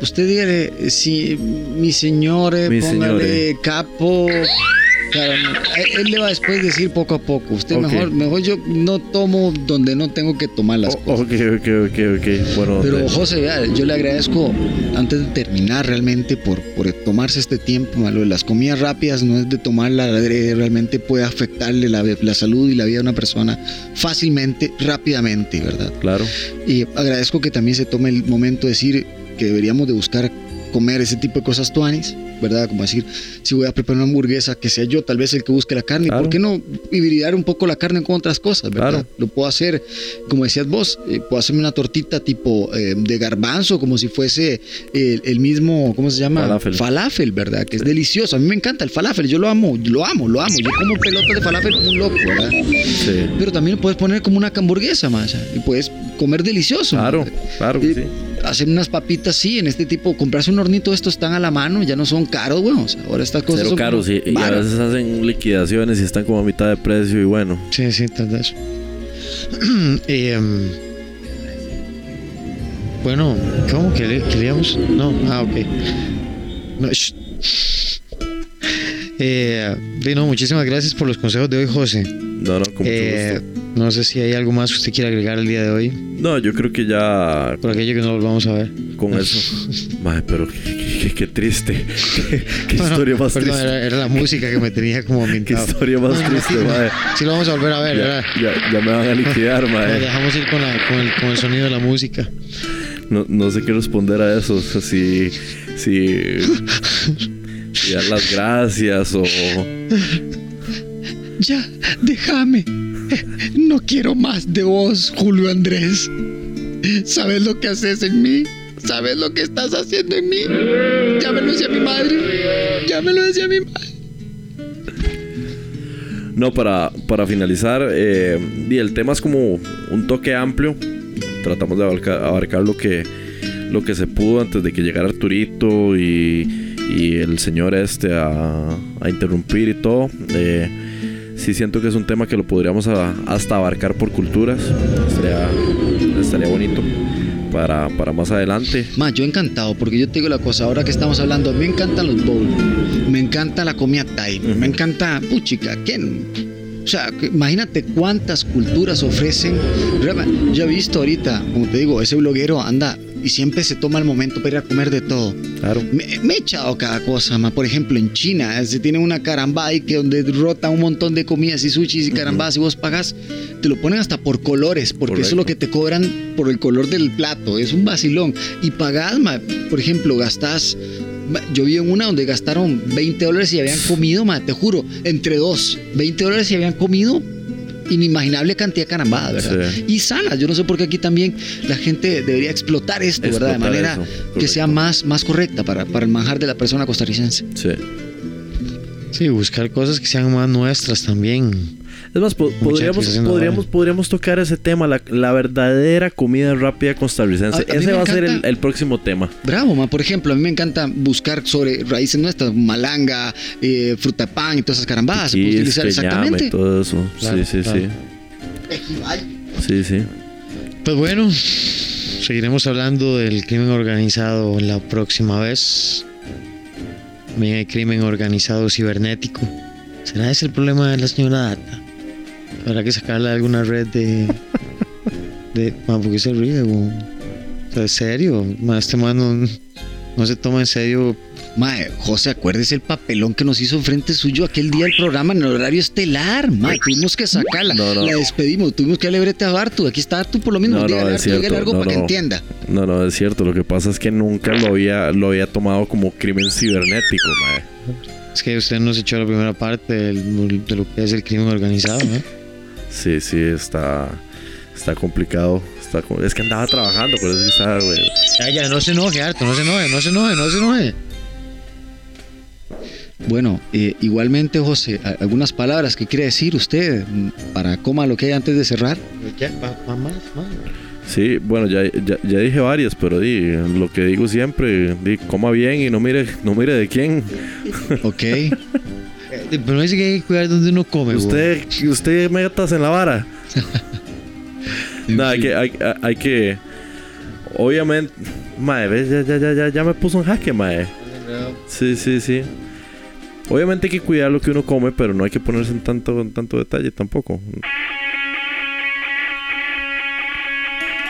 Usted dígale, si mi señor, eh, Mi póngale señor, eh. capo, Claro, él- le va a después decir poco a poco. Usted Ok. mejor, mejor yo no tomo donde no tengo que tomar las cosas. Ok, ok, ok, ok. Bueno, Pero de- José, vea, yo le agradezco antes de terminar realmente por, por tomarse este tiempo. lo de las comidas rápidas no es de tomarla realmente puede afectarle la, la salud y la vida de una persona fácilmente, rápidamente, ¿verdad? claro. Y agradezco que también se tome el momento de decir que deberíamos de buscar comer ese tipo de cosas tuanis, ¿verdad? Como decir, si voy a preparar una hamburguesa, que sea yo tal vez el que busque la carne, Claro. ¿por qué no hibridar un poco la carne con otras cosas, ¿verdad? Claro. Lo puedo hacer, como decías vos, eh, puedo hacerme una tortita tipo eh, de garbanzo, como si fuese el, el mismo, ¿cómo se llama? Falafel. ¿verdad? Que es delicioso. A mí me encanta el falafel, yo lo amo, lo amo, lo amo. Yo como pelotas de falafel como un loco, ¿verdad? Sí. Pero también lo puedes poner como una hamburguesa más y puedes comer delicioso. Claro, claro que Y sí. Hacer unas papitas, sí, en este tipo, comprarse un hornito, estos están a la mano, ya no son caros. O sea, ahora estas cosas Cero son caros y, y a veces hacen liquidaciones y están como a mitad de precio y bueno. Sí, sí, tal. Y, em, bueno, ¿cómo queríamos? No, ah, ok. No, Eh, di, no, muchísimas gracias por los consejos de hoy, José. No, no, con mucho Eh, no sé si hay algo más que usted quiera agregar el día de hoy, No, yo creo que ya por aquello que no volvamos a ver. con eso. Madre, pero qué, qué- qué triste. Qué, qué Bueno, historia más perdón, triste. Era, era la música que me tenía como Qué ambientado. historia más triste, madre. Sí, lo vamos a volver a ver, Ya, ¿verdad? ya, ya me van a liquidar, Nos madre. dejamos ir con, la- con el, con el sonido de la música. No, no sé qué responder a eso. O sea, si. Si. Si dar las gracias o. Ya, déjame. No quiero más de vos, Julio Andrés. ¿Sabes lo que haces en mí? ¿Sabes lo que estás haciendo en mí? Ya me lo decía mi madre. Ya me lo decía mi madre. No, para, para finalizar, eh, y el tema es como un toque amplio. Tratamos de abarcar, abarcar lo que lo que se pudo antes de que llegara Arturito y, y el señor este a, a interrumpir y todo. Eh, sí siento que es un tema que lo podríamos a- hasta abarcar por culturas. Estaría, estaría bonito para, para más adelante. Ma, yo encantado, porque yo te digo la cosa, ahora que estamos hablando, me encantan los bowls, me encanta la comida Thai, me encanta, puchica, ¿quién? O sea, imagínate cuántas culturas ofrecen. Yo he visto ahorita, como te digo, ese bloguero anda y siempre se toma el momento para ir a comer de todo. Claro. Me, me he echado cada cosa, ma. Por ejemplo, en China eh, se tiene una caramba ahí que donde rota un montón de comidas y sushis y carambas y vos pagas, te lo ponen hasta por colores, porque eso es lo que te cobran por el color del plato. Es un vacilón. Y pagás, ma, por ejemplo, gastás. Yo vi en una donde gastaron 20 dólares y habían comido, ma, te juro, entre dos, 20 dólares y habían comido inimaginable cantidad de carambada, ¿verdad? Sí. Y sanas. Yo no sé por qué aquí también la gente debería explotar esto, ¿verdad? De manera que sea más, más correcta para, para el manjar de la persona costarricense. Sí. Sí, buscar cosas que sean más nuestras también. Es más, po- podríamos, podríamos, podríamos tocar ese tema, la, la verdadera comida rápida costarricense. A- a ese va a ser el, próximo tema. Bravo, ma. Por ejemplo, a mí me encanta buscar sobre raíces nuestras, malanga, eh, fruta pan y todas esas carambadas. Se puede Quis, utilizar que llame, exactamente. todo eso. Claro, sí, sí, claro. sí. Sí, sí. Pues bueno, seguiremos hablando del crimen organizado la próxima vez. También hay crimen organizado cibernético. ¿Será ese el problema de la señora Data? Habrá que sacarle alguna red de. de. Man, ¿Por qué se ríe, güey? O sea, ¿En serio? Man, este man no, no se toma en serio. Mae, José, acuérdese el papelón que nos hizo enfrente suyo aquel día del programa en el horario estelar. Mae, tuvimos que sacarla. No, no. La despedimos, tuvimos que darle brete a Bartu. Aquí está Bartu por lo mismo. No, no, es cierto. algo no, para que entienda. No, no, es cierto. Lo que pasa es que nunca lo había, lo había tomado como crimen cibernético, mae. Es que usted nos echó la primera parte de lo que es el crimen organizado, ¿no? Sí, sí, está, está complicado. Está, es que andaba trabajando, por eso es que estaba, güey. Ya, ya, no se enoje, Arto, no se enoje, no se enoje, no se enoje. Bueno, eh, igualmente, José, algunas palabras que quiere decir usted mm, para coma lo que hay antes de cerrar. Ya, va, va más, más. Sí, bueno, ya, ya, ya dije varias, pero di, lo que digo siempre, di, coma bien y no mire, no mire de quién. Ok. Pero dice que hay que cuidar donde uno come. Usted, usted metas en la vara. Nada, hay que, hay, hay que, obviamente, mae, ves, ya, ya, ya, ya, ya me puso en jaque, mae. Sí, sí, sí. Obviamente hay que cuidar lo que uno come, pero no hay que ponerse en tanto, en tanto detalle tampoco.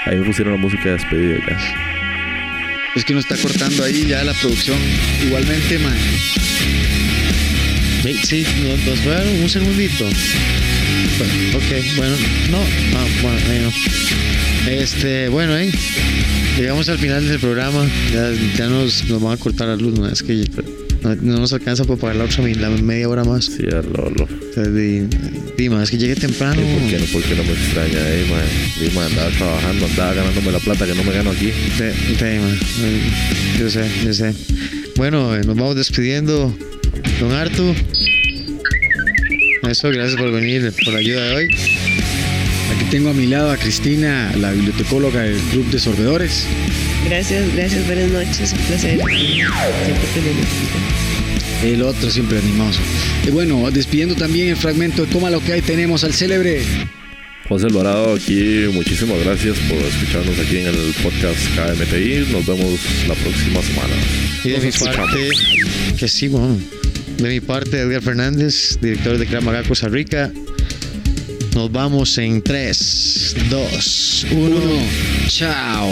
Ahí me pusieron la música de despedida ya. Es que uno está cortando ahí ya la producción. Igualmente, man. Sí, sí, nos, nos a dar un segundito. Ok, bueno, no, ah, bueno, ahí no. Este, bueno, eh, llegamos al final del programa. Ya, ya nos, nos van a cortar la luz, ¿no? es que no, no nos alcanza para pagar la otra la media hora más. Sí, ya lo, lo. O sea, di- Dima, es que llegue temprano. ¿Por qué no, por qué no me extraña, eh, man? Dima, andaba trabajando, andaba ganándome la plata que no me gano aquí. Sí, sí, man. Yo sé, yo sé. Bueno, eh, nos vamos despidiendo. Don Artu. Eso, gracias por venir, por la ayuda de hoy. Aquí tengo a mi lado a Cristina, la bibliotecóloga del Club de Sorbedores. Gracias, gracias, buenas noches, un placer. Siempre te necesito. El otro siempre animoso. Y bueno, despidiendo también el fragmento de Toma lo que hay, tenemos al célebre. José Alvarado aquí, muchísimas gracias por escucharnos aquí en el podcast KMTI. Nos vemos la próxima semana. Y de Nos mi escuchamos. parte, que sí, bueno, de mi parte, Edgar Fernández, director de Kramaga Costa Rica. Nos vamos en 3, 2, 1. Chao.